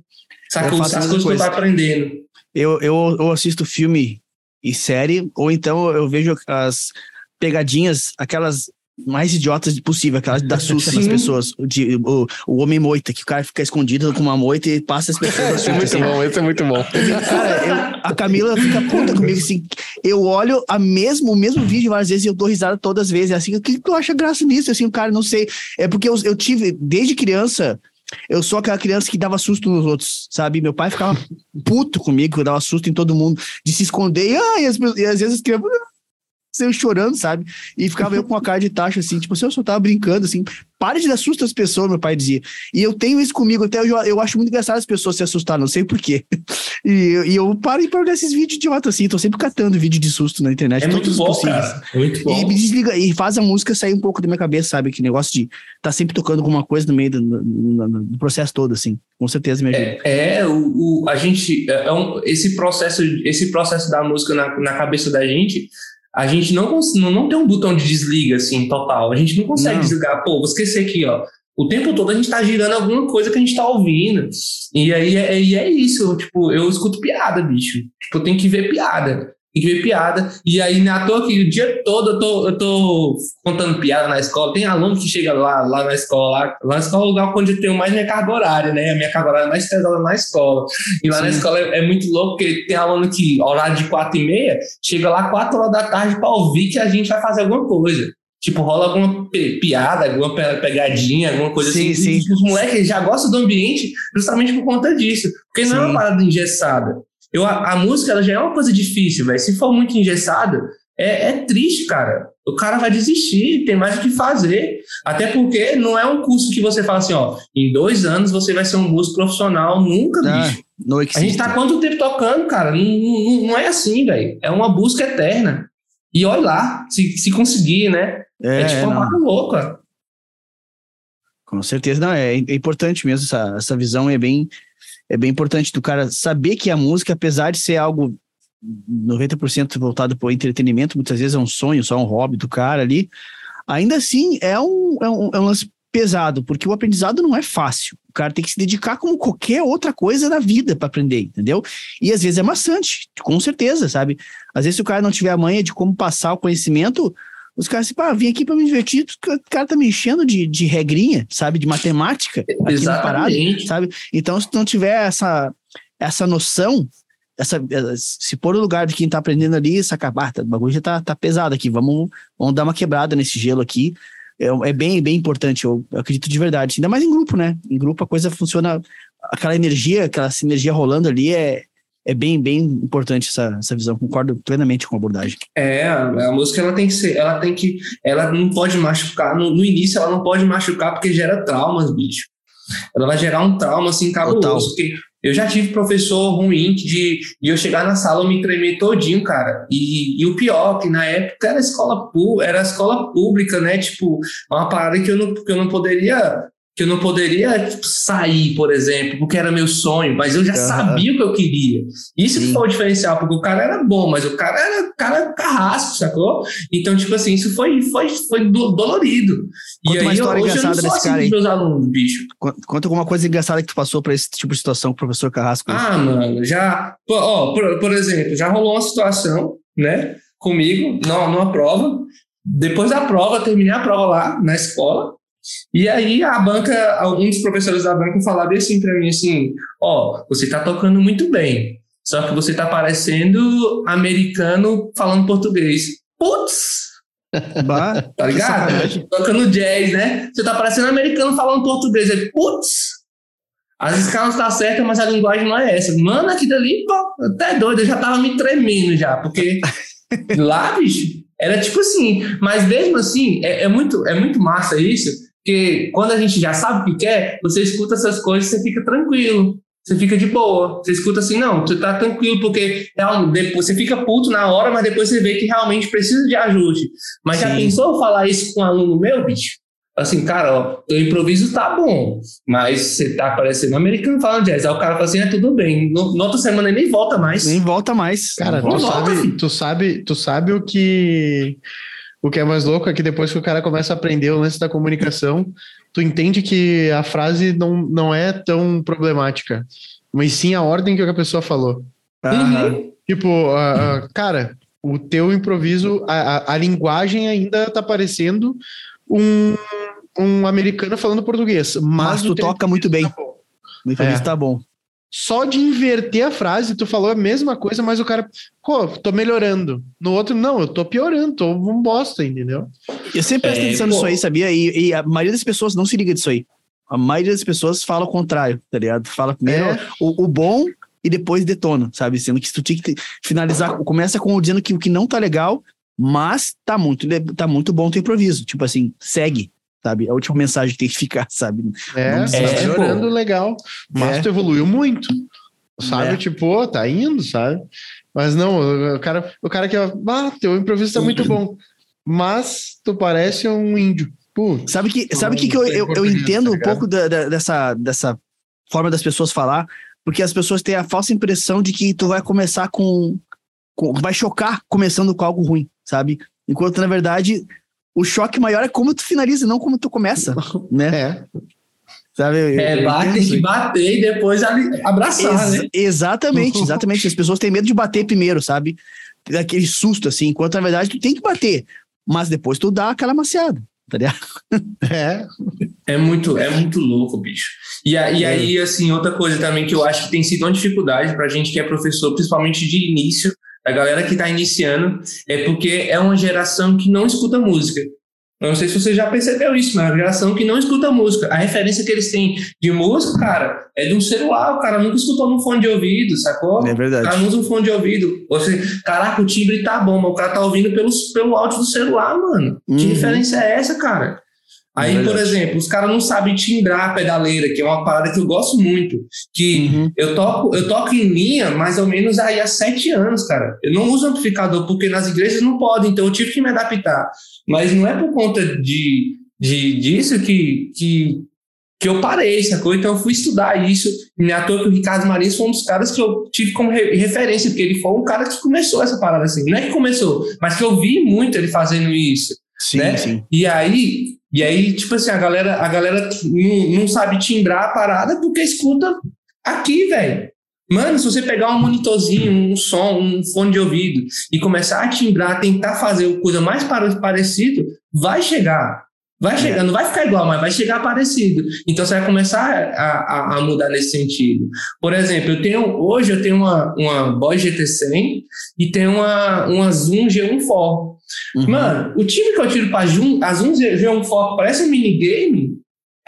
Saca as coisas que tu vai aprendendo. Eu, eu, eu assisto filme e série, ou então eu vejo as pegadinhas, aquelas mais idiotas possível, aquelas da susto nas pessoas. De, o, o homem moita, que o cara fica escondido com uma moita e passa as pessoas. Esse é muito assim. bom, esse é muito bom. Cara, eu, a Camila fica puta comigo assim. Eu olho a mesmo, o mesmo vídeo várias vezes e eu dou risada todas as vezes. É assim, o que tu acha graça nisso? Assim, o cara, não sei. É porque eu, eu tive, desde criança, eu sou aquela criança que dava susto nos outros, sabe? Meu pai ficava puto comigo, eu dava susto em todo mundo, de se esconder. E, ah, e, as, e às vezes as crianças saiu chorando, sabe? E ficava eu com uma cara de taxa, assim, tipo, se eu só tava brincando, assim, para de dar susto às pessoas, meu pai dizia. E eu tenho isso comigo, até eu, eu acho muito engraçado as pessoas se assustar, não sei porquê. E, e eu paro e olhar esses vídeos idiota, assim, tô sempre catando vídeo de susto na internet. É muito bom, cara. É muito bom. E me desliga, e faz a música sair um pouco da minha cabeça, sabe? Que negócio de tá sempre tocando alguma coisa no meio do, processo todo, assim. Com certeza me ajuda. É, é o, o, a gente, é, é um, esse processo, esse processo da música na, na cabeça da gente a gente não, não, não tem um botão de desliga, assim, total. A gente não consegue não. desligar. Pô, vou esquecer aqui, ó. O tempo todo a gente tá girando alguma coisa que a gente tá ouvindo. E aí é, e é isso. Tipo, eu escuto piada, bicho. Tipo, eu tenho que ver piada tem que ver piada. E aí, na toa que o dia todo eu tô, eu tô contando piada na escola. Tem aluno que chega lá, lá na escola, lá, lá na escola é o lugar onde eu tenho mais minha carga horária, né? A minha carga horária é mais pesada na escola. E lá Sim. na escola é, é, muito louco, porque tem aluno que, horário de quatro e meia, chega lá quatro horas da tarde para ouvir que a gente vai fazer alguma coisa. Tipo, rola alguma piada, alguma pegadinha, alguma coisa sim, assim. Sim. Os moleques já gostam do ambiente justamente por conta disso. Porque não é uma parada engessada. Eu, a, a, música ela já é uma coisa difícil, velho. Se for muito engessada, é, é, triste, cara. O cara vai desistir, tem mais o que fazer. Até porque não é um curso que você fala assim, ó, em dois anos você vai ser um músico profissional, nunca, bicho. Não a gente tá quanto tempo tocando, cara? Não, não, não é assim, velho. É uma busca eterna. E olha lá, se, se conseguir, né? É, é tipo uma coisa louca. Com certeza, não, é, é importante mesmo essa, essa visão, é bem, é bem importante do cara saber que a música, apesar de ser algo 90% voltado para o entretenimento, muitas vezes é um sonho, só um hobby do cara ali, ainda assim é um, é um, é um lance pesado, porque o aprendizado não é fácil. O cara tem que se dedicar como qualquer outra coisa na vida para aprender, entendeu? E às vezes é maçante, com certeza, sabe? Às vezes se o cara não tiver a manha de como passar o conhecimento, os caras assim, pá, vim aqui para me divertir, o cara tá me enchendo de, de regrinha, sabe? De matemática aqui na parada, sabe? Então, se não tiver essa, essa noção, essa, se pôr no lugar de quem tá aprendendo ali, saca, ah, o bagulho já tá, tá pesado aqui, vamos, vamos dar uma quebrada nesse gelo aqui. é, é bem, bem importante, eu, eu acredito de verdade. Ainda mais em grupo, né? Em grupo a coisa funciona, aquela energia, aquela sinergia rolando ali é, é bem, bem importante essa, essa visão. Concordo plenamente com a abordagem. É, a, música ela tem que ser, ela tem que, ela não pode machucar. No, no, início ela não pode machucar porque gera traumas, bicho. Ela vai gerar um trauma assim cabuloso. Porque eu já tive professor ruim de, de eu chegar na sala e me tremer todinho, cara. E, e o pior, que na época era escola, era escola pública, né? Tipo, uma parada que eu não, que eu não poderia que eu não poderia tipo, sair, por exemplo, porque era meu sonho, mas eu já uhum. sabia o que eu queria. Isso Sim. foi o diferencial, porque o cara era bom, mas o cara era cara carrasco, sacou? Então, tipo assim, isso foi, foi, foi dolorido. Conta e aí, uma história eu, engraçada desse assim cara aí. meus alunos, bicho. Conta alguma coisa engraçada que tu passou para esse tipo de situação com o professor Carrasco. Ah, mano, já... Ó, por, por exemplo, já rolou uma situação, né, comigo, numa prova, depois da prova, terminei a prova lá na escola, e aí a banca, alguns professores da banca falaram assim para mim assim, ó, oh, você tá tocando muito bem, só que você tá parecendo americano falando português. Putz! Bah, tá ligado? Tocando jazz, né? Você tá parecendo americano falando português. É, putz! As escalas tá certas, mas a linguagem não é essa. Mano, aqui dali, pô, até doido, eu já tava me tremendo já, porque lá, bicho, era tipo assim, mas mesmo assim, é, é, muito, é muito massa isso, porque quando a gente já sabe o que quer, você escuta essas coisas e você fica tranquilo. Você fica de boa. Você escuta assim, não, você tá tranquilo, porque você fica puto na hora, mas depois você vê que realmente precisa de ajuste. Mas Sim. já pensou falar isso com um aluno meu, bicho? Assim, cara, ó, teu improviso tá bom, mas você tá parecendo um americano falando jazz. Aí o cara fala assim, é tudo bem. No, na outra semana ele nem volta mais. Nem volta mais. Cara, tu, sabe, tu, sabe, tu sabe o que o que é mais louco é que depois que o cara começa a aprender o lance da comunicação, tu entende que a frase não, não é tão problemática, mas sim a ordem que a pessoa falou. Uhum. Tipo, uh, cara, o teu improviso, a, a, a, linguagem ainda tá parecendo um, um americano falando português. Mas, mas tu toca muito bem. Tá o improviso é. tá bom só de inverter a frase, tu falou a mesma coisa, mas o cara, pô, tô melhorando. No outro, não, eu tô piorando, tô um bosta, entendeu? Eu sempre presto é, atenção nisso aí, sabia? E, e, a maioria das pessoas não se liga disso aí. A maioria das pessoas fala o contrário, tá ligado? Fala primeiro é. o, o, bom e depois detona, sabe? Sendo que tu tinha que finalizar, começa com dizendo que o que não tá legal, mas tá muito, tá muito bom o teu improviso. Tipo assim, segue, sabe? A última mensagem que tem que ficar, sabe? É, não, é tá melhorando legal. Mas é. tu evoluiu muito. Sabe? É. Tipo, tá indo, sabe? Mas não, o cara, o cara que, ah, teu improviso tá muito bom. Mas tu parece um índio. Pô, sabe que, sabe que, que eu, eu, eu entendo tá um pouco da, da, dessa, dessa forma das pessoas falar, porque as pessoas têm a falsa impressão de que tu vai começar com, com vai chocar começando com algo ruim, sabe? Enquanto na verdade o choque maior é como tu finaliza, não como tu começa, né? É. Sabe? É, bate, tem que bater e depois abraçar, Ex né? Exatamente, exatamente. As pessoas têm medo de bater primeiro, sabe? Daquele susto, assim, enquanto na verdade tu tem que bater, mas depois tu dá aquela maciada, tá ligado? É. É muito, é muito louco, bicho. E, a, e é. aí, assim, outra coisa também que eu acho que tem sido uma dificuldade pra gente que é professor, principalmente de início, a galera que está iniciando, é porque é uma geração que não escuta música. Eu não sei se você já percebeu isso, mas é uma geração que não escuta música. A referência que eles têm de música, cara, é de um celular. O cara nunca escutou num fone de ouvido, sacou? É verdade. O cara não usa um fone de ouvido. Você, caraca, o timbre tá bom, mas o cara tá ouvindo pelo, pelo áudio do celular, mano. Uhum. Que referência é essa, cara? Aí, é por exemplo, os caras não sabem timbrar a pedaleira, que é uma parada que eu gosto muito. Que uhum. eu, toco, eu toco em linha mais ou menos aí há sete anos, cara. Eu não uso amplificador porque nas igrejas não podem, então eu tive que me adaptar. Mas não é por conta de, de disso que, que, que eu parei, sacou? Então eu fui estudar isso. Me ator que o Ricardo Marins foi um dos caras que eu tive como re referência, porque ele foi um cara que começou essa parada assim. Não é que começou, mas que eu vi muito ele fazendo isso. Sim, né? sim. E aí, e aí, tipo assim, a galera, a galera não, não sabe timbrar a parada porque escuta aqui, velho. Mano, se você pegar um monitorzinho, um som, um fone de ouvido e começar a timbrar, tentar fazer coisa mais parecido, vai chegar. Vai chegar, é. não vai ficar igual, mas vai chegar parecido. Então você vai começar a, a, a, mudar nesse sentido. Por exemplo, eu tenho hoje eu tenho uma, uma Boy GT100 e tenho uma, uma Zoom G1 For. Uhum. Mano, o time que eu tiro para Zoom, a Zoom G1 For parece um minigame,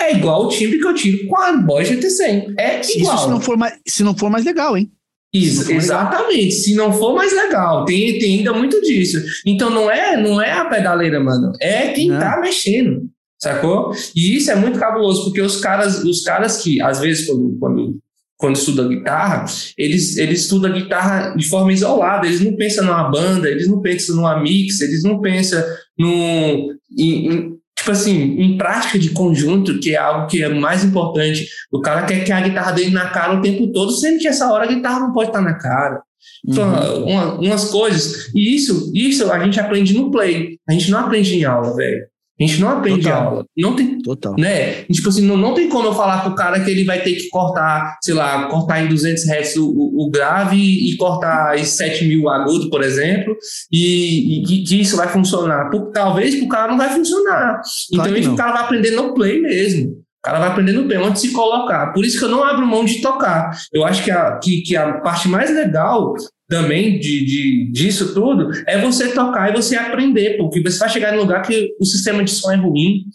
é igual o time que eu tiro com a Boy GT100. É igual. Isso se não for mais, se não for mais legal, hein? Isso, exatamente. Se não for mais legal, tem, tem ainda muito disso. Então não é, não é a pedaleira, mano. É quem não. tá mexendo. Sacou? E isso é muito cabuloso, porque os caras, os caras que, às vezes, quando, quando, quando estudam guitarra, eles, eles estudam guitarra de forma isolada, eles não pensam numa banda, eles não pensam numa mix, eles não pensam num, em, em, tipo assim, em prática de conjunto, que é algo que é mais importante. O cara quer que a guitarra dele na cara o tempo todo, sendo que essa hora a guitarra não pode estar na cara. Então, uhum. uma, umas coisas. E isso, isso a gente aprende no play. A gente não aprende em aula, velho. A gente não aprende Total. aula. Não tem. Total. Né? Tipo assim, não, não tem como eu falar pro cara que ele vai ter que cortar, sei lá, cortar em 200 Hz o, o, o grave e cortar em 7 mil agudo, por exemplo, e, e que, isso vai funcionar. Por, talvez pro cara não vai funcionar. Então, claro o cara vai aprender no play mesmo. O cara vai aprender no play, onde se colocar. Por isso que eu não abro mão de tocar. Eu acho que a, que, que a parte mais legal também de, de, disso tudo é você tocar e você aprender, porque você vai chegar em um lugar que o sistema de som é ruim.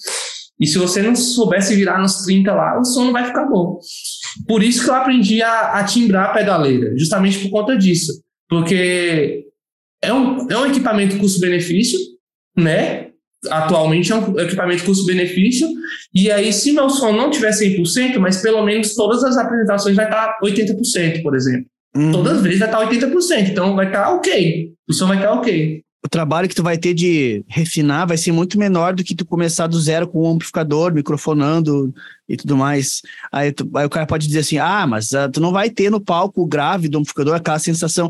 E se você não souber se virar nos 30 lá, o som não vai ficar bom. Por isso que eu aprendi a, a timbrar a pedaleira, justamente por conta disso. Porque é um, é um equipamento custo-benefício, né? Atualmente é um equipamento custo-benefício. E aí, se meu som não tiver 100%, mas pelo menos todas as apresentações vai estar 80%, por exemplo. Uhum. Todas as vezes vai estar 80%, então vai estar ok. O som vai estar ok. O trabalho que tu vai ter de refinar vai ser muito menor do que tu começar do zero com o amplificador, microfonando e tudo mais. Aí, tu, aí o cara pode dizer assim: ah, mas uh, tu não vai ter no palco grave do amplificador aquela sensação.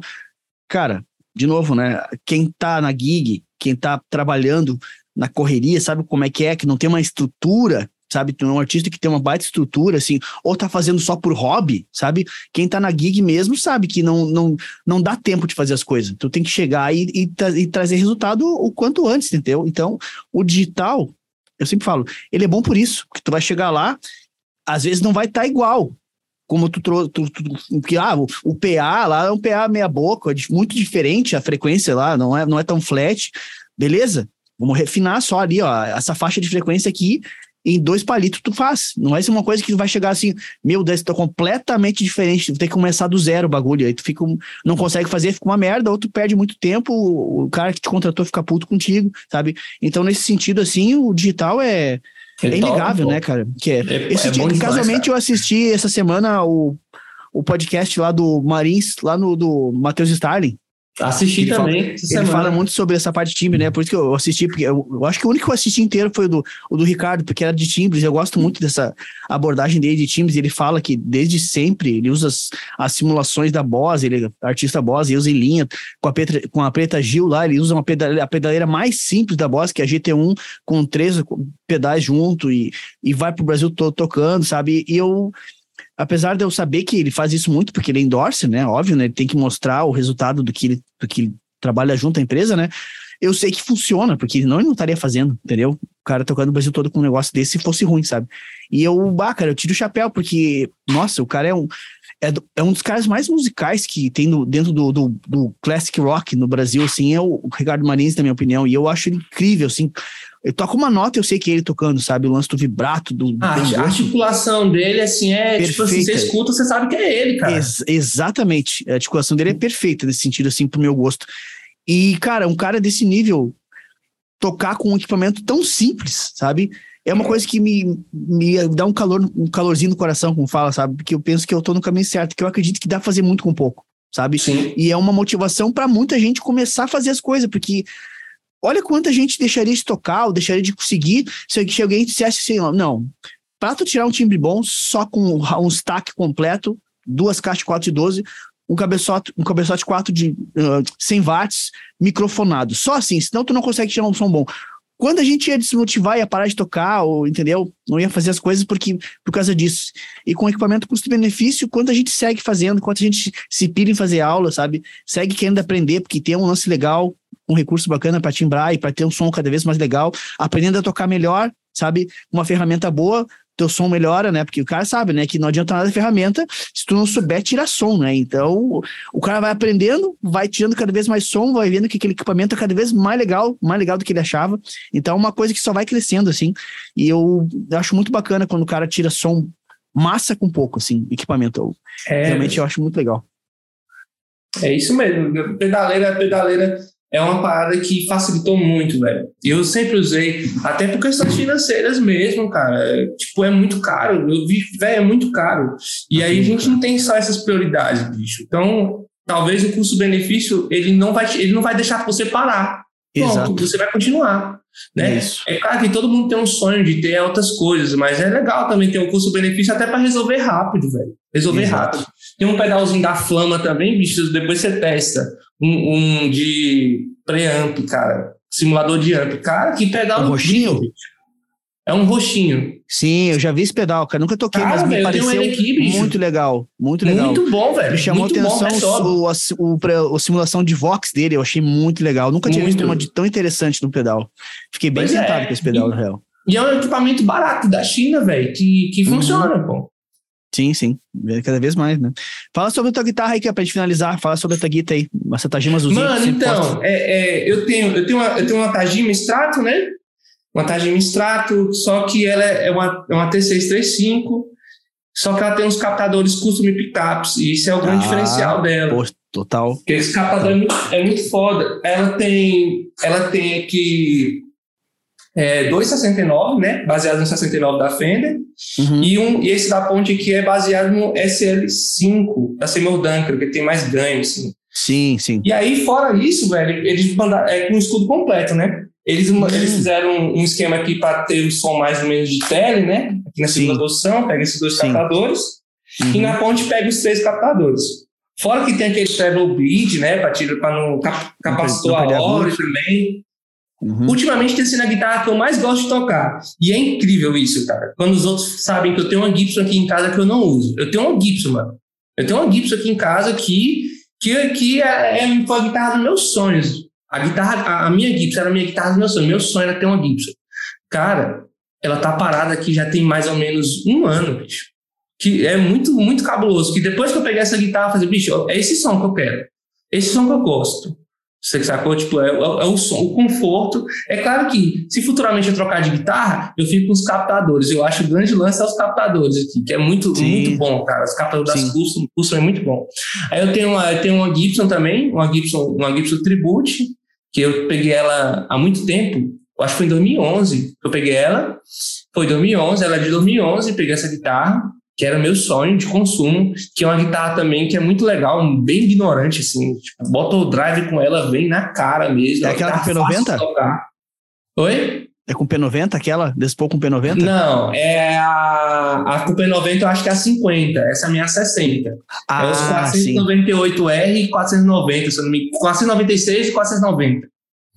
Cara, de novo, né? Quem tá na gig, quem tá trabalhando na correria, sabe como é que é, que não tem uma estrutura sabe? Tu é um artista que tem uma baita estrutura, assim, ou tá fazendo só por hobby, sabe? Quem tá na gig mesmo sabe que não, não, não dá tempo de fazer as coisas. Tu tem que chegar e, e, e trazer resultado o quanto antes, entendeu? Então, o digital, eu sempre falo, ele é bom por isso, porque tu vai chegar lá, às vezes não vai estar tá igual, como tu trouxe, que ah, o, o, PA lá é um PA meia boca, é muito diferente a frequência lá, não é, não é tão flat, beleza? Vamos refinar só ali, ó, essa faixa de frequência aqui em dois palitos tu faz. Não ser uma coisa que tu vai chegar assim, meu Deus, tá completamente diferente, tu tem que começar do zero o bagulho. Aí tu fica, não consegue fazer, fica uma merda, ou tu perde muito tempo, o cara que te contratou fica puto contigo, sabe? Então, nesse sentido, assim, o digital é, é, é inegável, né, cara? Que é, é, esse é dia, casualmente, eu assisti essa semana o, o podcast lá do Marins, lá no do Matheus Starling. Assisti ele também. Fala, ele fala muito sobre essa parte de timbre, né? Por isso que eu assisti, porque eu, eu, acho que o único que eu assisti inteiro foi o do, o do Ricardo, porque era de timbres. Eu gosto muito dessa abordagem dele de timbres. Ele fala que desde sempre ele usa as, as simulações da Boss, ele é artista Boss, ele usa em linha com a, Petra, com a Preta Gil lá. Ele usa uma pedaleira, a pedaleira mais simples da Boss, que é a GT1, com três pedais junto e, e vai pro Brasil todo tocando, sabe? E eu apesar de eu saber que ele faz isso muito porque ele endorse, né? Óbvio, né? Ele tem que mostrar o resultado do que ele, do que ele trabalha junto à empresa, né? Eu sei que funciona, porque senão ele não estaria fazendo, entendeu? O cara tocando o Brasil todo com um negócio desse se fosse ruim, sabe? E eu, bah, cara, eu tiro o chapéu, porque, nossa, o cara é um. É, é um dos caras mais musicais que tem no, dentro do, do, do, classic rock no Brasil, assim, é o Ricardo Marins, na minha opinião, e eu acho ele incrível, assim, eu toco uma nota, eu sei que é ele tocando, sabe? O lance do vibrato, do. Ah, a articulação dele, assim, é. Perfeita. Tipo assim, você escuta, você sabe que é ele, cara. Ex exatamente. A articulação dele é perfeita nesse sentido, assim, pro meu gosto. E, cara, um cara desse nível tocar com um equipamento tão simples, sabe? É uma coisa que me, me dá um calor, um calorzinho no coração, como fala, sabe? Porque eu penso que eu tô no caminho certo, que eu acredito que dá pra fazer muito com pouco, sabe? Sim. E é uma motivação para muita gente começar a fazer as coisas, porque Olha quanta gente deixaria de tocar ou deixaria de conseguir se alguém dissesse assim, não, para tu tirar um timbre bom, só com um stack completo, duas caixas de 4 de 12, um cabeçote, um cabeçote 4 de uh, 100 watts, microfonado. Só assim, senão tu não consegue tirar um som bom. Quando a gente ia desmotivar, ia parar de tocar, ou, entendeu? Não ia fazer as coisas porque, por causa disso. E com equipamento custo-benefício, quanto a gente segue fazendo, quanto a gente se pira em fazer aula, sabe? Segue querendo aprender, porque tem um lance legal, um recurso bacana para timbrar e para ter um som cada vez mais legal, aprendendo a tocar melhor, sabe? Uma ferramenta boa, teu som melhora, né? Porque o cara sabe, né? Que não adianta nada a ferramenta se tu não souber tirar som, né? Então, o cara vai aprendendo, vai tirando cada vez mais som, vai vendo que aquele equipamento é cada vez mais legal, mais legal do que ele achava. Então, é uma coisa que só vai crescendo, assim. E eu acho muito bacana quando o cara tira som massa com pouco, assim, equipamento. É, Realmente eu acho muito legal. É isso mesmo. Pedaleira, pedaleira é uma parada que facilitou muito, velho. Eu sempre usei, até por questões financeiras mesmo, cara. Tipo, é muito caro. Eu vi, velho, é muito caro. E aí a gente não tem só essas prioridades, bicho. Então, talvez o custo-benefício, ele não vai, ele não vai deixar você parar. Pronto, Exato. você vai continuar. Né? Isso. É claro que todo mundo tem um sonho de ter outras coisas, mas é legal também ter um custo-benefício até para resolver rápido, velho. Resolver Exato. rápido. Tem um pedalzinho da Flama também, bicho, depois você testa um, um de preamp, cara. Simulador de amp. Cara, que pedal. Um roxinho? É um roxinho. Sim, eu já vi esse pedal, cara. Nunca toquei, cara, mas me pareceu aqui, muito legal. Muito legal. Muito bom, velho. Me chamou muito atenção bom, o, o, o, a simulação de Vox dele. Eu achei muito legal. Nunca tinha muito. visto uma de tão interessante no pedal. Fiquei bem pois sentado é. com esse pedal, e, na real. E é um equipamento barato da China, velho, que, que uhum. funciona, pô. Sim, sim. Cada vez mais, né? Fala sobre a tua guitarra aí, que é pra gente finalizar. Fala sobre a tua guitarra aí. Uma Tajima azulzinha. Mano, então, é, é, eu, tenho, eu, tenho uma, eu tenho uma Tajima Strato, né? Uma Tajima Strato, só que ela é, é uma, é uma T635, só que ela tem uns captadores custom pickups, e isso é o grande ah, diferencial dela. Pô, total. Porque esse captador é muito, é muito foda. Ela tem, ela tem aqui é, 2,69, né? Baseado no 69 da Fender. Uhum. E, um, e esse da Ponte aqui é baseado no SL5 da Seymour Duncan, que tem mais ganho, assim. Sim, sim. E aí, fora isso, velho, eles mandaram é com um escudo completo, né? Eles, uhum. eles fizeram um esquema aqui para ter o som mais ou menos de tele, né? Aqui na segunda posição, pega esses dois sim. captadores. Uhum. E na ponte pega os três captadores. Fora que tem aquele treble bleed, né? Para não cap, capacitor a hora também. Uhum. Ultimamente tem sido a guitarra que eu mais gosto de tocar. E é incrível isso, cara. Quando os outros sabem que eu tenho uma Gibson aqui em casa que eu não uso. Eu tenho uma Gibson, mano. Eu tenho uma Gibson aqui em casa que, que, que é, é, foi a guitarra dos meus sonhos. A guitarra, a, a minha Gibson era a minha guitarra dos meus sonhos. Meu sonho era ter uma Gibson. Cara, ela tá parada aqui já tem mais ou menos um ano, bicho. Que é muito, muito cabuloso. Que depois que eu peguei essa guitarra, eu falei, bicho, é esse som que eu quero. Esse som que eu gosto. Você sacou? Tipo, é, é, é, o som, o conforto. É claro que, se futuramente eu trocar de guitarra, eu fico com os captadores. Eu acho o grande lance é os captadores aqui, que é muito, muito bom, cara. Os captadores Sim. das custom, custom é muito bom. Aí eu tenho uma, eu tenho uma Gibson também, uma Gibson, uma Gibson Tribute, que eu peguei ela há muito tempo. Eu acho que foi em 2011 que eu peguei ela. Foi 2011, ela é de 2011, peguei essa guitarra que era meu sonho de consumo, que é uma guitarra também que é muito legal, bem ignorante, assim. Tipo, bota o drive com ela, vem na cara mesmo. É aquela com P90? Oi? É com P90 aquela? Despou com P90? Não, é a, a com P90 eu acho que é a 50, essa é a minha 60. Ah, é os 498R e 490, se eu não me 496 e 490.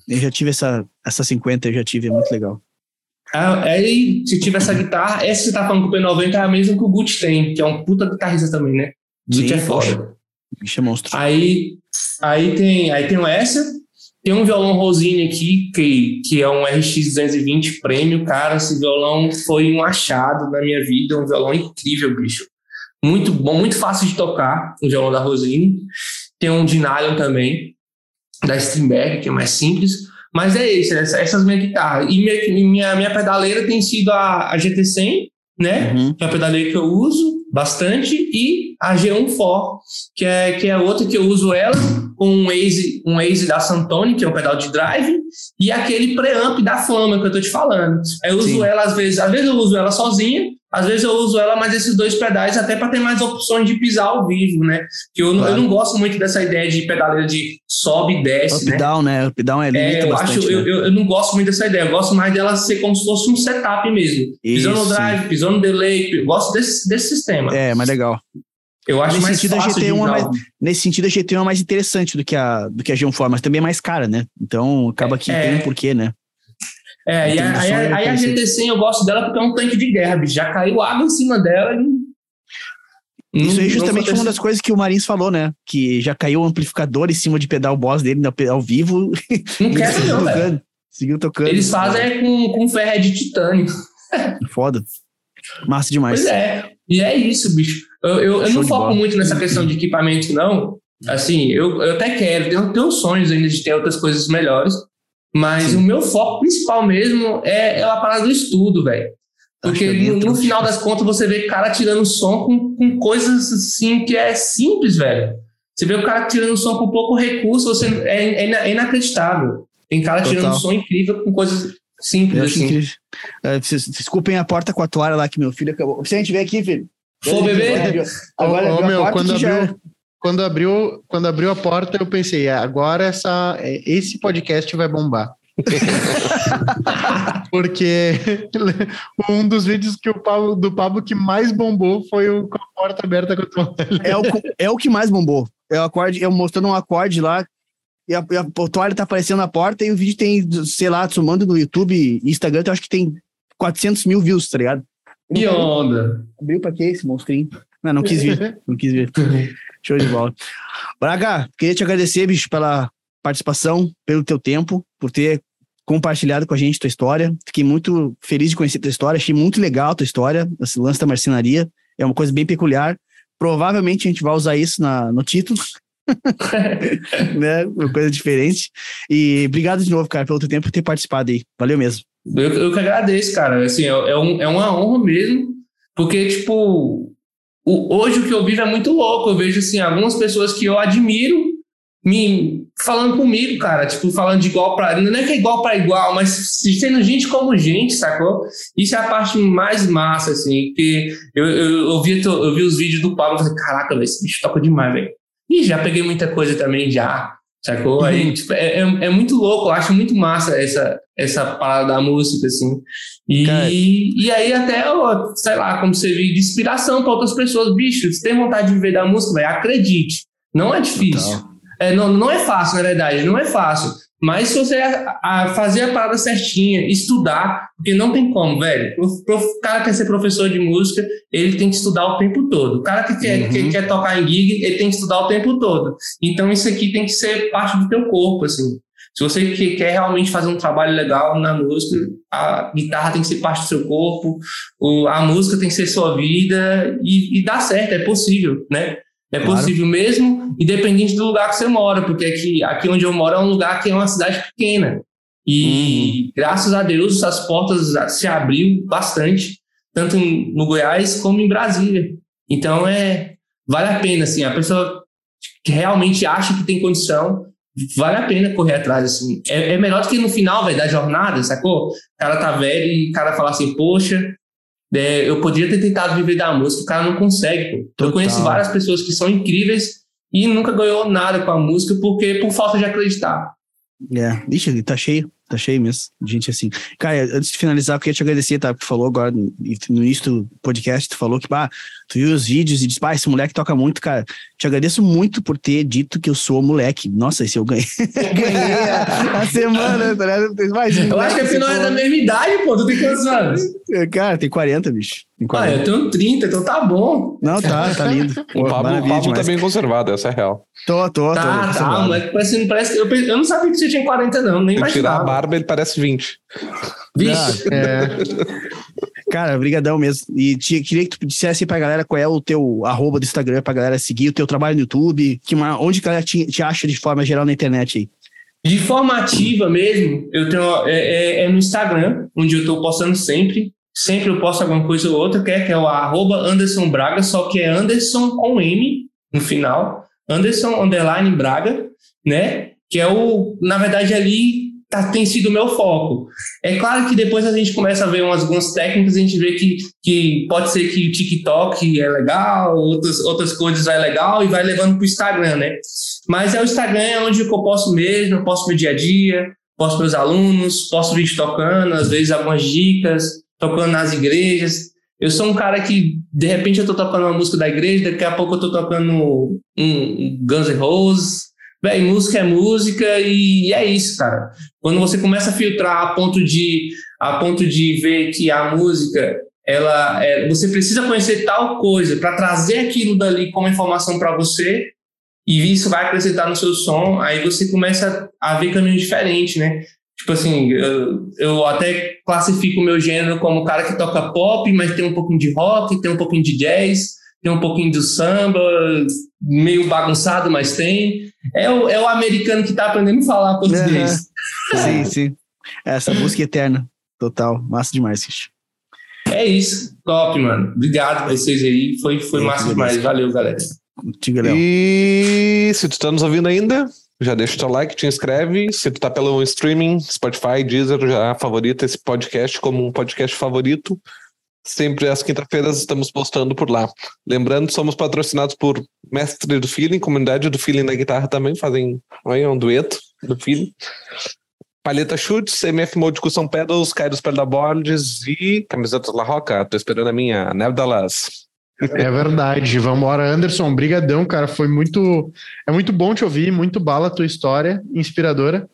Eu já tive essa, essa 50, eu já tive, é muito legal. Aí, se tiver essa guitarra, essa que você tá falando com o P90 é a mesma que o Gucci tem, que é um puta guitarrista também, né? Gucci é foda. Bicho é monstro. Aí, aí tem, aí tem essa, tem um violão Rosine aqui, que, que é um RX220 Prêmio, cara, esse violão foi um achado na minha vida, um violão incrível, bicho. Muito bom, muito fácil de tocar, o violão da Rosine. Tem um Dinalion também, da Strindberg, que é mais simples. Mas é isso, essas minhas guitarras. E minha, minha, minha pedaleira tem sido a, a GT100, né? Uhum. Que é a pedaleira que eu uso bastante, e a G1 que é, que é outra que eu uso ela com um Ace, um Ace da Santoni, que é um pedal de drive, e aquele preamp da Flama que eu tô te falando. Eu uso Sim. ela às vezes, às vezes eu uso ela sozinha, às vezes eu uso ela, mas esses dois pedais até para ter mais opções de pisar ao vivo, né? Que eu, claro. eu não gosto muito dessa ideia de pedaleira de sobe e desce, Up né? down, né? Up down é é, eu bastante, acho, né? eu, eu, não gosto muito dessa ideia. Eu gosto mais dela ser como se fosse um setup mesmo. Pisando no drive, pisando no delay. Eu gosto desse, desse sistema. É, mais legal. Eu acho nesse mais sentido, fácil a GT1 é mais, Nesse sentido, a GT1 é mais interessante do que a, do que a G1 mas também é mais cara, né? Então, acaba que é, tem um porquê, né? É, e a, aí, aí a GT100 eu gosto dela porque é um tanque de guerra, bicho. Já caiu água em cima dela e. Isso aí justamente foi uma das coisas que o Marins falou, né? Que já caiu o amplificador em cima de pedal boss dele ao vivo. Não quero não, velho. Seguiu tocando. Eles fazem é com, com ferro de titânio. Foda. Massa demais. Pois é. E é isso, bicho. Eu, eu, eu não foco muito nessa questão de equipamento, não. Assim, eu, eu até quero, tenho, tenho sonhos ainda de ter outras coisas melhores. Mas Sim. o meu foco principal mesmo é, é a parada do estudo, velho. Porque é no, no, final das contas você vê cara tirando som com, com coisas assim que é simples, velho. Você vê o cara tirando som com pouco recurso, você, é, é, é inacreditável. Tem cara Total. tirando som incrível com coisas simples, assim. É, desculpem a porta com a toalha lá que meu filho acabou. Se a gente vem aqui, filho. For bebê? Agora, ô, meu, quando abriu, quando, abriu, quando abriu a porta, eu pensei, é, agora essa, esse podcast vai bombar. Porque um dos vídeos que o Pablo, do Pablo que mais bombou foi o com a porta aberta com a toalha. É o, é o que mais bombou. É o acorde, eu mostrando um acorde lá, e a, e a toalha tá aparecendo na porta, e o vídeo tem, sei lá, somando no YouTube e Instagram, eu acho que tem 400 mil views, tá ligado? Que onda! Abriu pra quê esse monstrinho? Não, não quis ver, não quis ver. Show de bola. Braga, queria te agradecer, bicho, pela participação, pelo teu tempo, por ter compartilhado com a gente tua história. Fiquei muito feliz de conhecer tua história, achei muito legal a tua história, esse lance da marcenaria. É uma coisa bem peculiar. Provavelmente a gente vai usar isso na, no título. né? Uma coisa diferente. E obrigado de novo, cara, pelo teu tempo por ter participado aí. Valeu mesmo. Eu, eu que agradeço, cara. Assim, é, é, um, é uma honra mesmo, porque, tipo, o, hoje o que eu vivo é muito louco. Eu vejo, assim, algumas pessoas que eu admiro me falando comigo, cara, tipo, falando de igual para não é que é igual para igual, mas sendo gente como gente, sacou? Isso é a parte mais massa, assim, que eu, eu, eu, vi, eu vi os vídeos do Pablo e falei, caraca, esse bicho toca demais, velho. E já peguei muita coisa também, já, sacou? Uhum. Aí, tipo, é, é, é, muito louco, eu acho muito massa essa, essa parada da música, assim. E, e aí até, sei lá, como você viu, de inspiração para outras pessoas, bicho, se tem vontade de viver da música, velho, acredite, não é difícil. É, não, não é fácil, na verdade, não é fácil. Mas se você a, a fazer a parada certinha, estudar, porque não tem como, velho. O, o, cara que quer ser professor de música, ele tem que estudar o tempo todo. O cara que quer, uhum. que quer tocar em gig, ele tem que estudar o tempo todo. Então isso aqui tem que ser parte do teu corpo, assim. Se você quer realmente fazer um trabalho legal na música, a guitarra tem que ser parte do seu corpo, a música tem que ser sua vida e, e dá certo, é possível, né? É claro. possível mesmo, independente do lugar que você mora, porque aqui, aqui onde eu moro é um lugar que é uma cidade pequena. E uhum. graças a Deus as portas se abriu bastante, tanto no Goiás como em Brasília. Então é vale a pena assim, a pessoa que realmente acha que tem condição, vale a pena correr atrás assim. É, é melhor do que no final, velho, da jornada, sacou? O cara tá velho e o cara fala assim: "Poxa, é, eu poderia ter tentado viver da música, o cara não consegue. Pô. Eu conheço várias pessoas que são incríveis e nunca ganhou nada com a música porque por falta de acreditar. É, ixi, tá cheio. Tá cheio mesmo, gente assim. Cara, antes de finalizar, eu queria te agradecer, tá? Tu falou agora no início do podcast, tu falou que, bah, tu viu os vídeos e disse, pá, esse moleque toca muito, cara. Te agradeço muito por ter dito que eu sou moleque. Nossa, esse eu ganhei. ganhei a, a, semana, tá ligado? eu acho que afinal é da mesma idade, pô. Tu tem quantos anos? Cara, tem 40, bicho. Tem 40. Ah, eu tenho 30, então tá bom. Não, tá, tá lindo. Pô, o Pablo, o Pablo tá bem conservado, essa é real. Tô, tô, tá, tô. Tá, moleque, parece, parece, eu, eu não sabia que você tinha 40, não, nem mais. Tirar a barba, ele parece 20. Vixe. Ah, é. Cara, brigadão mesmo. E te, queria que tu dissesse pra galera qual é o teu arroba do Instagram pra galera seguir, o teu trabalho no YouTube, que, onde a galera te, te acha de forma geral na internet aí. De forma ativa mesmo, eu tenho é, é, é no Instagram, onde eu estou postando sempre. Sempre eu posto alguma coisa ou outra, que é, que é o arroba Anderson Braga, só que é Anderson com M no final. Anderson Underline Braga, né? Que é o, na verdade, ali tá, tem sido o meu foco. É claro que depois a gente começa a ver umas, algumas técnicas, a gente vê que, que pode ser que o TikTok é legal, outras, outras coisas é legal e vai levando para o Instagram, né? Mas é o Instagram é onde eu posto mesmo, eu posto meu dia a dia, posto meus alunos, posto vídeo tocando, às vezes algumas dicas, tocando nas igrejas. Eu sou um cara que, de repente, eu tô tocando uma música da igreja, daqui a pouco eu tô tocando um Guns N' Roses, Véi, música é música e é isso, cara. Quando você começa a filtrar a ponto de, a ponto de ver que a música, ela, é, você precisa conhecer tal coisa para trazer aquilo dali como informação para você e isso vai acrescentar no seu som, aí você começa a ver caminhos diferentes, né? Tipo assim, eu, eu até classifico o meu gênero como cara que toca pop, mas tem um pouquinho de rock, tem um pouquinho de jazz, tem um pouquinho de samba, meio bagunçado, mas tem. É o, é o americano que está aprendendo a falar português. Uhum. Sim, sim. Essa música eterna. Total. Massa demais, Cristian. É isso. Top, mano. Obrigado a vocês aí. Foi, foi é, massa demais. Valeu, galera. Contigo, Léo. E se tu tá nos ouvindo ainda, já deixa o teu like, te inscreve. Se tu tá pelo streaming, Spotify, Deezer, já favorita esse podcast como um podcast favorito. Sempre às quinta-feiras estamos postando por lá. Lembrando, somos patrocinados por Mestre do Feeling, comunidade do Feeling na guitarra também, fazem aí, um dueto do Feeling. Palheta Chutes, MF Mode Custom Pedals, Kairos Pedalboards e camisetas La Roca. Tô esperando a minha, Neve Dallas. É verdade. Vamos embora, Anderson. Brigadão, cara. Foi muito, é muito bom te ouvir, muito bala a tua história, inspiradora.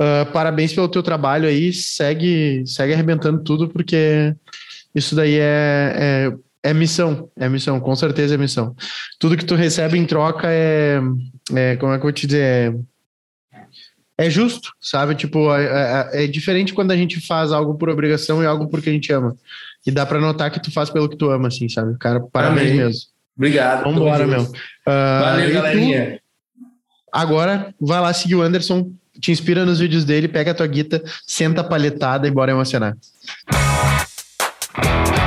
Uh, parabéns pelo teu trabalho aí. Segue, segue arrebentando tudo, porque isso daí é, é, é missão, é missão, com certeza é missão. Tudo que tu recebe em troca é, é como é que eu vou te dizer, é, é justo, sabe? Tipo, é, é, é, diferente quando a gente faz algo por obrigação e algo porque a gente ama. E dá para notar que tu faz pelo que tu ama, assim, sabe? Cara, parabéns Amém. mesmo. Obrigado. Vambora, meu. Uh, Valeu, galerinha. Tu, agora, vai lá seguir o Anderson, te inspira nos vídeos dele, pega a tua guita, senta a palhetada e bora emocionar. Bye.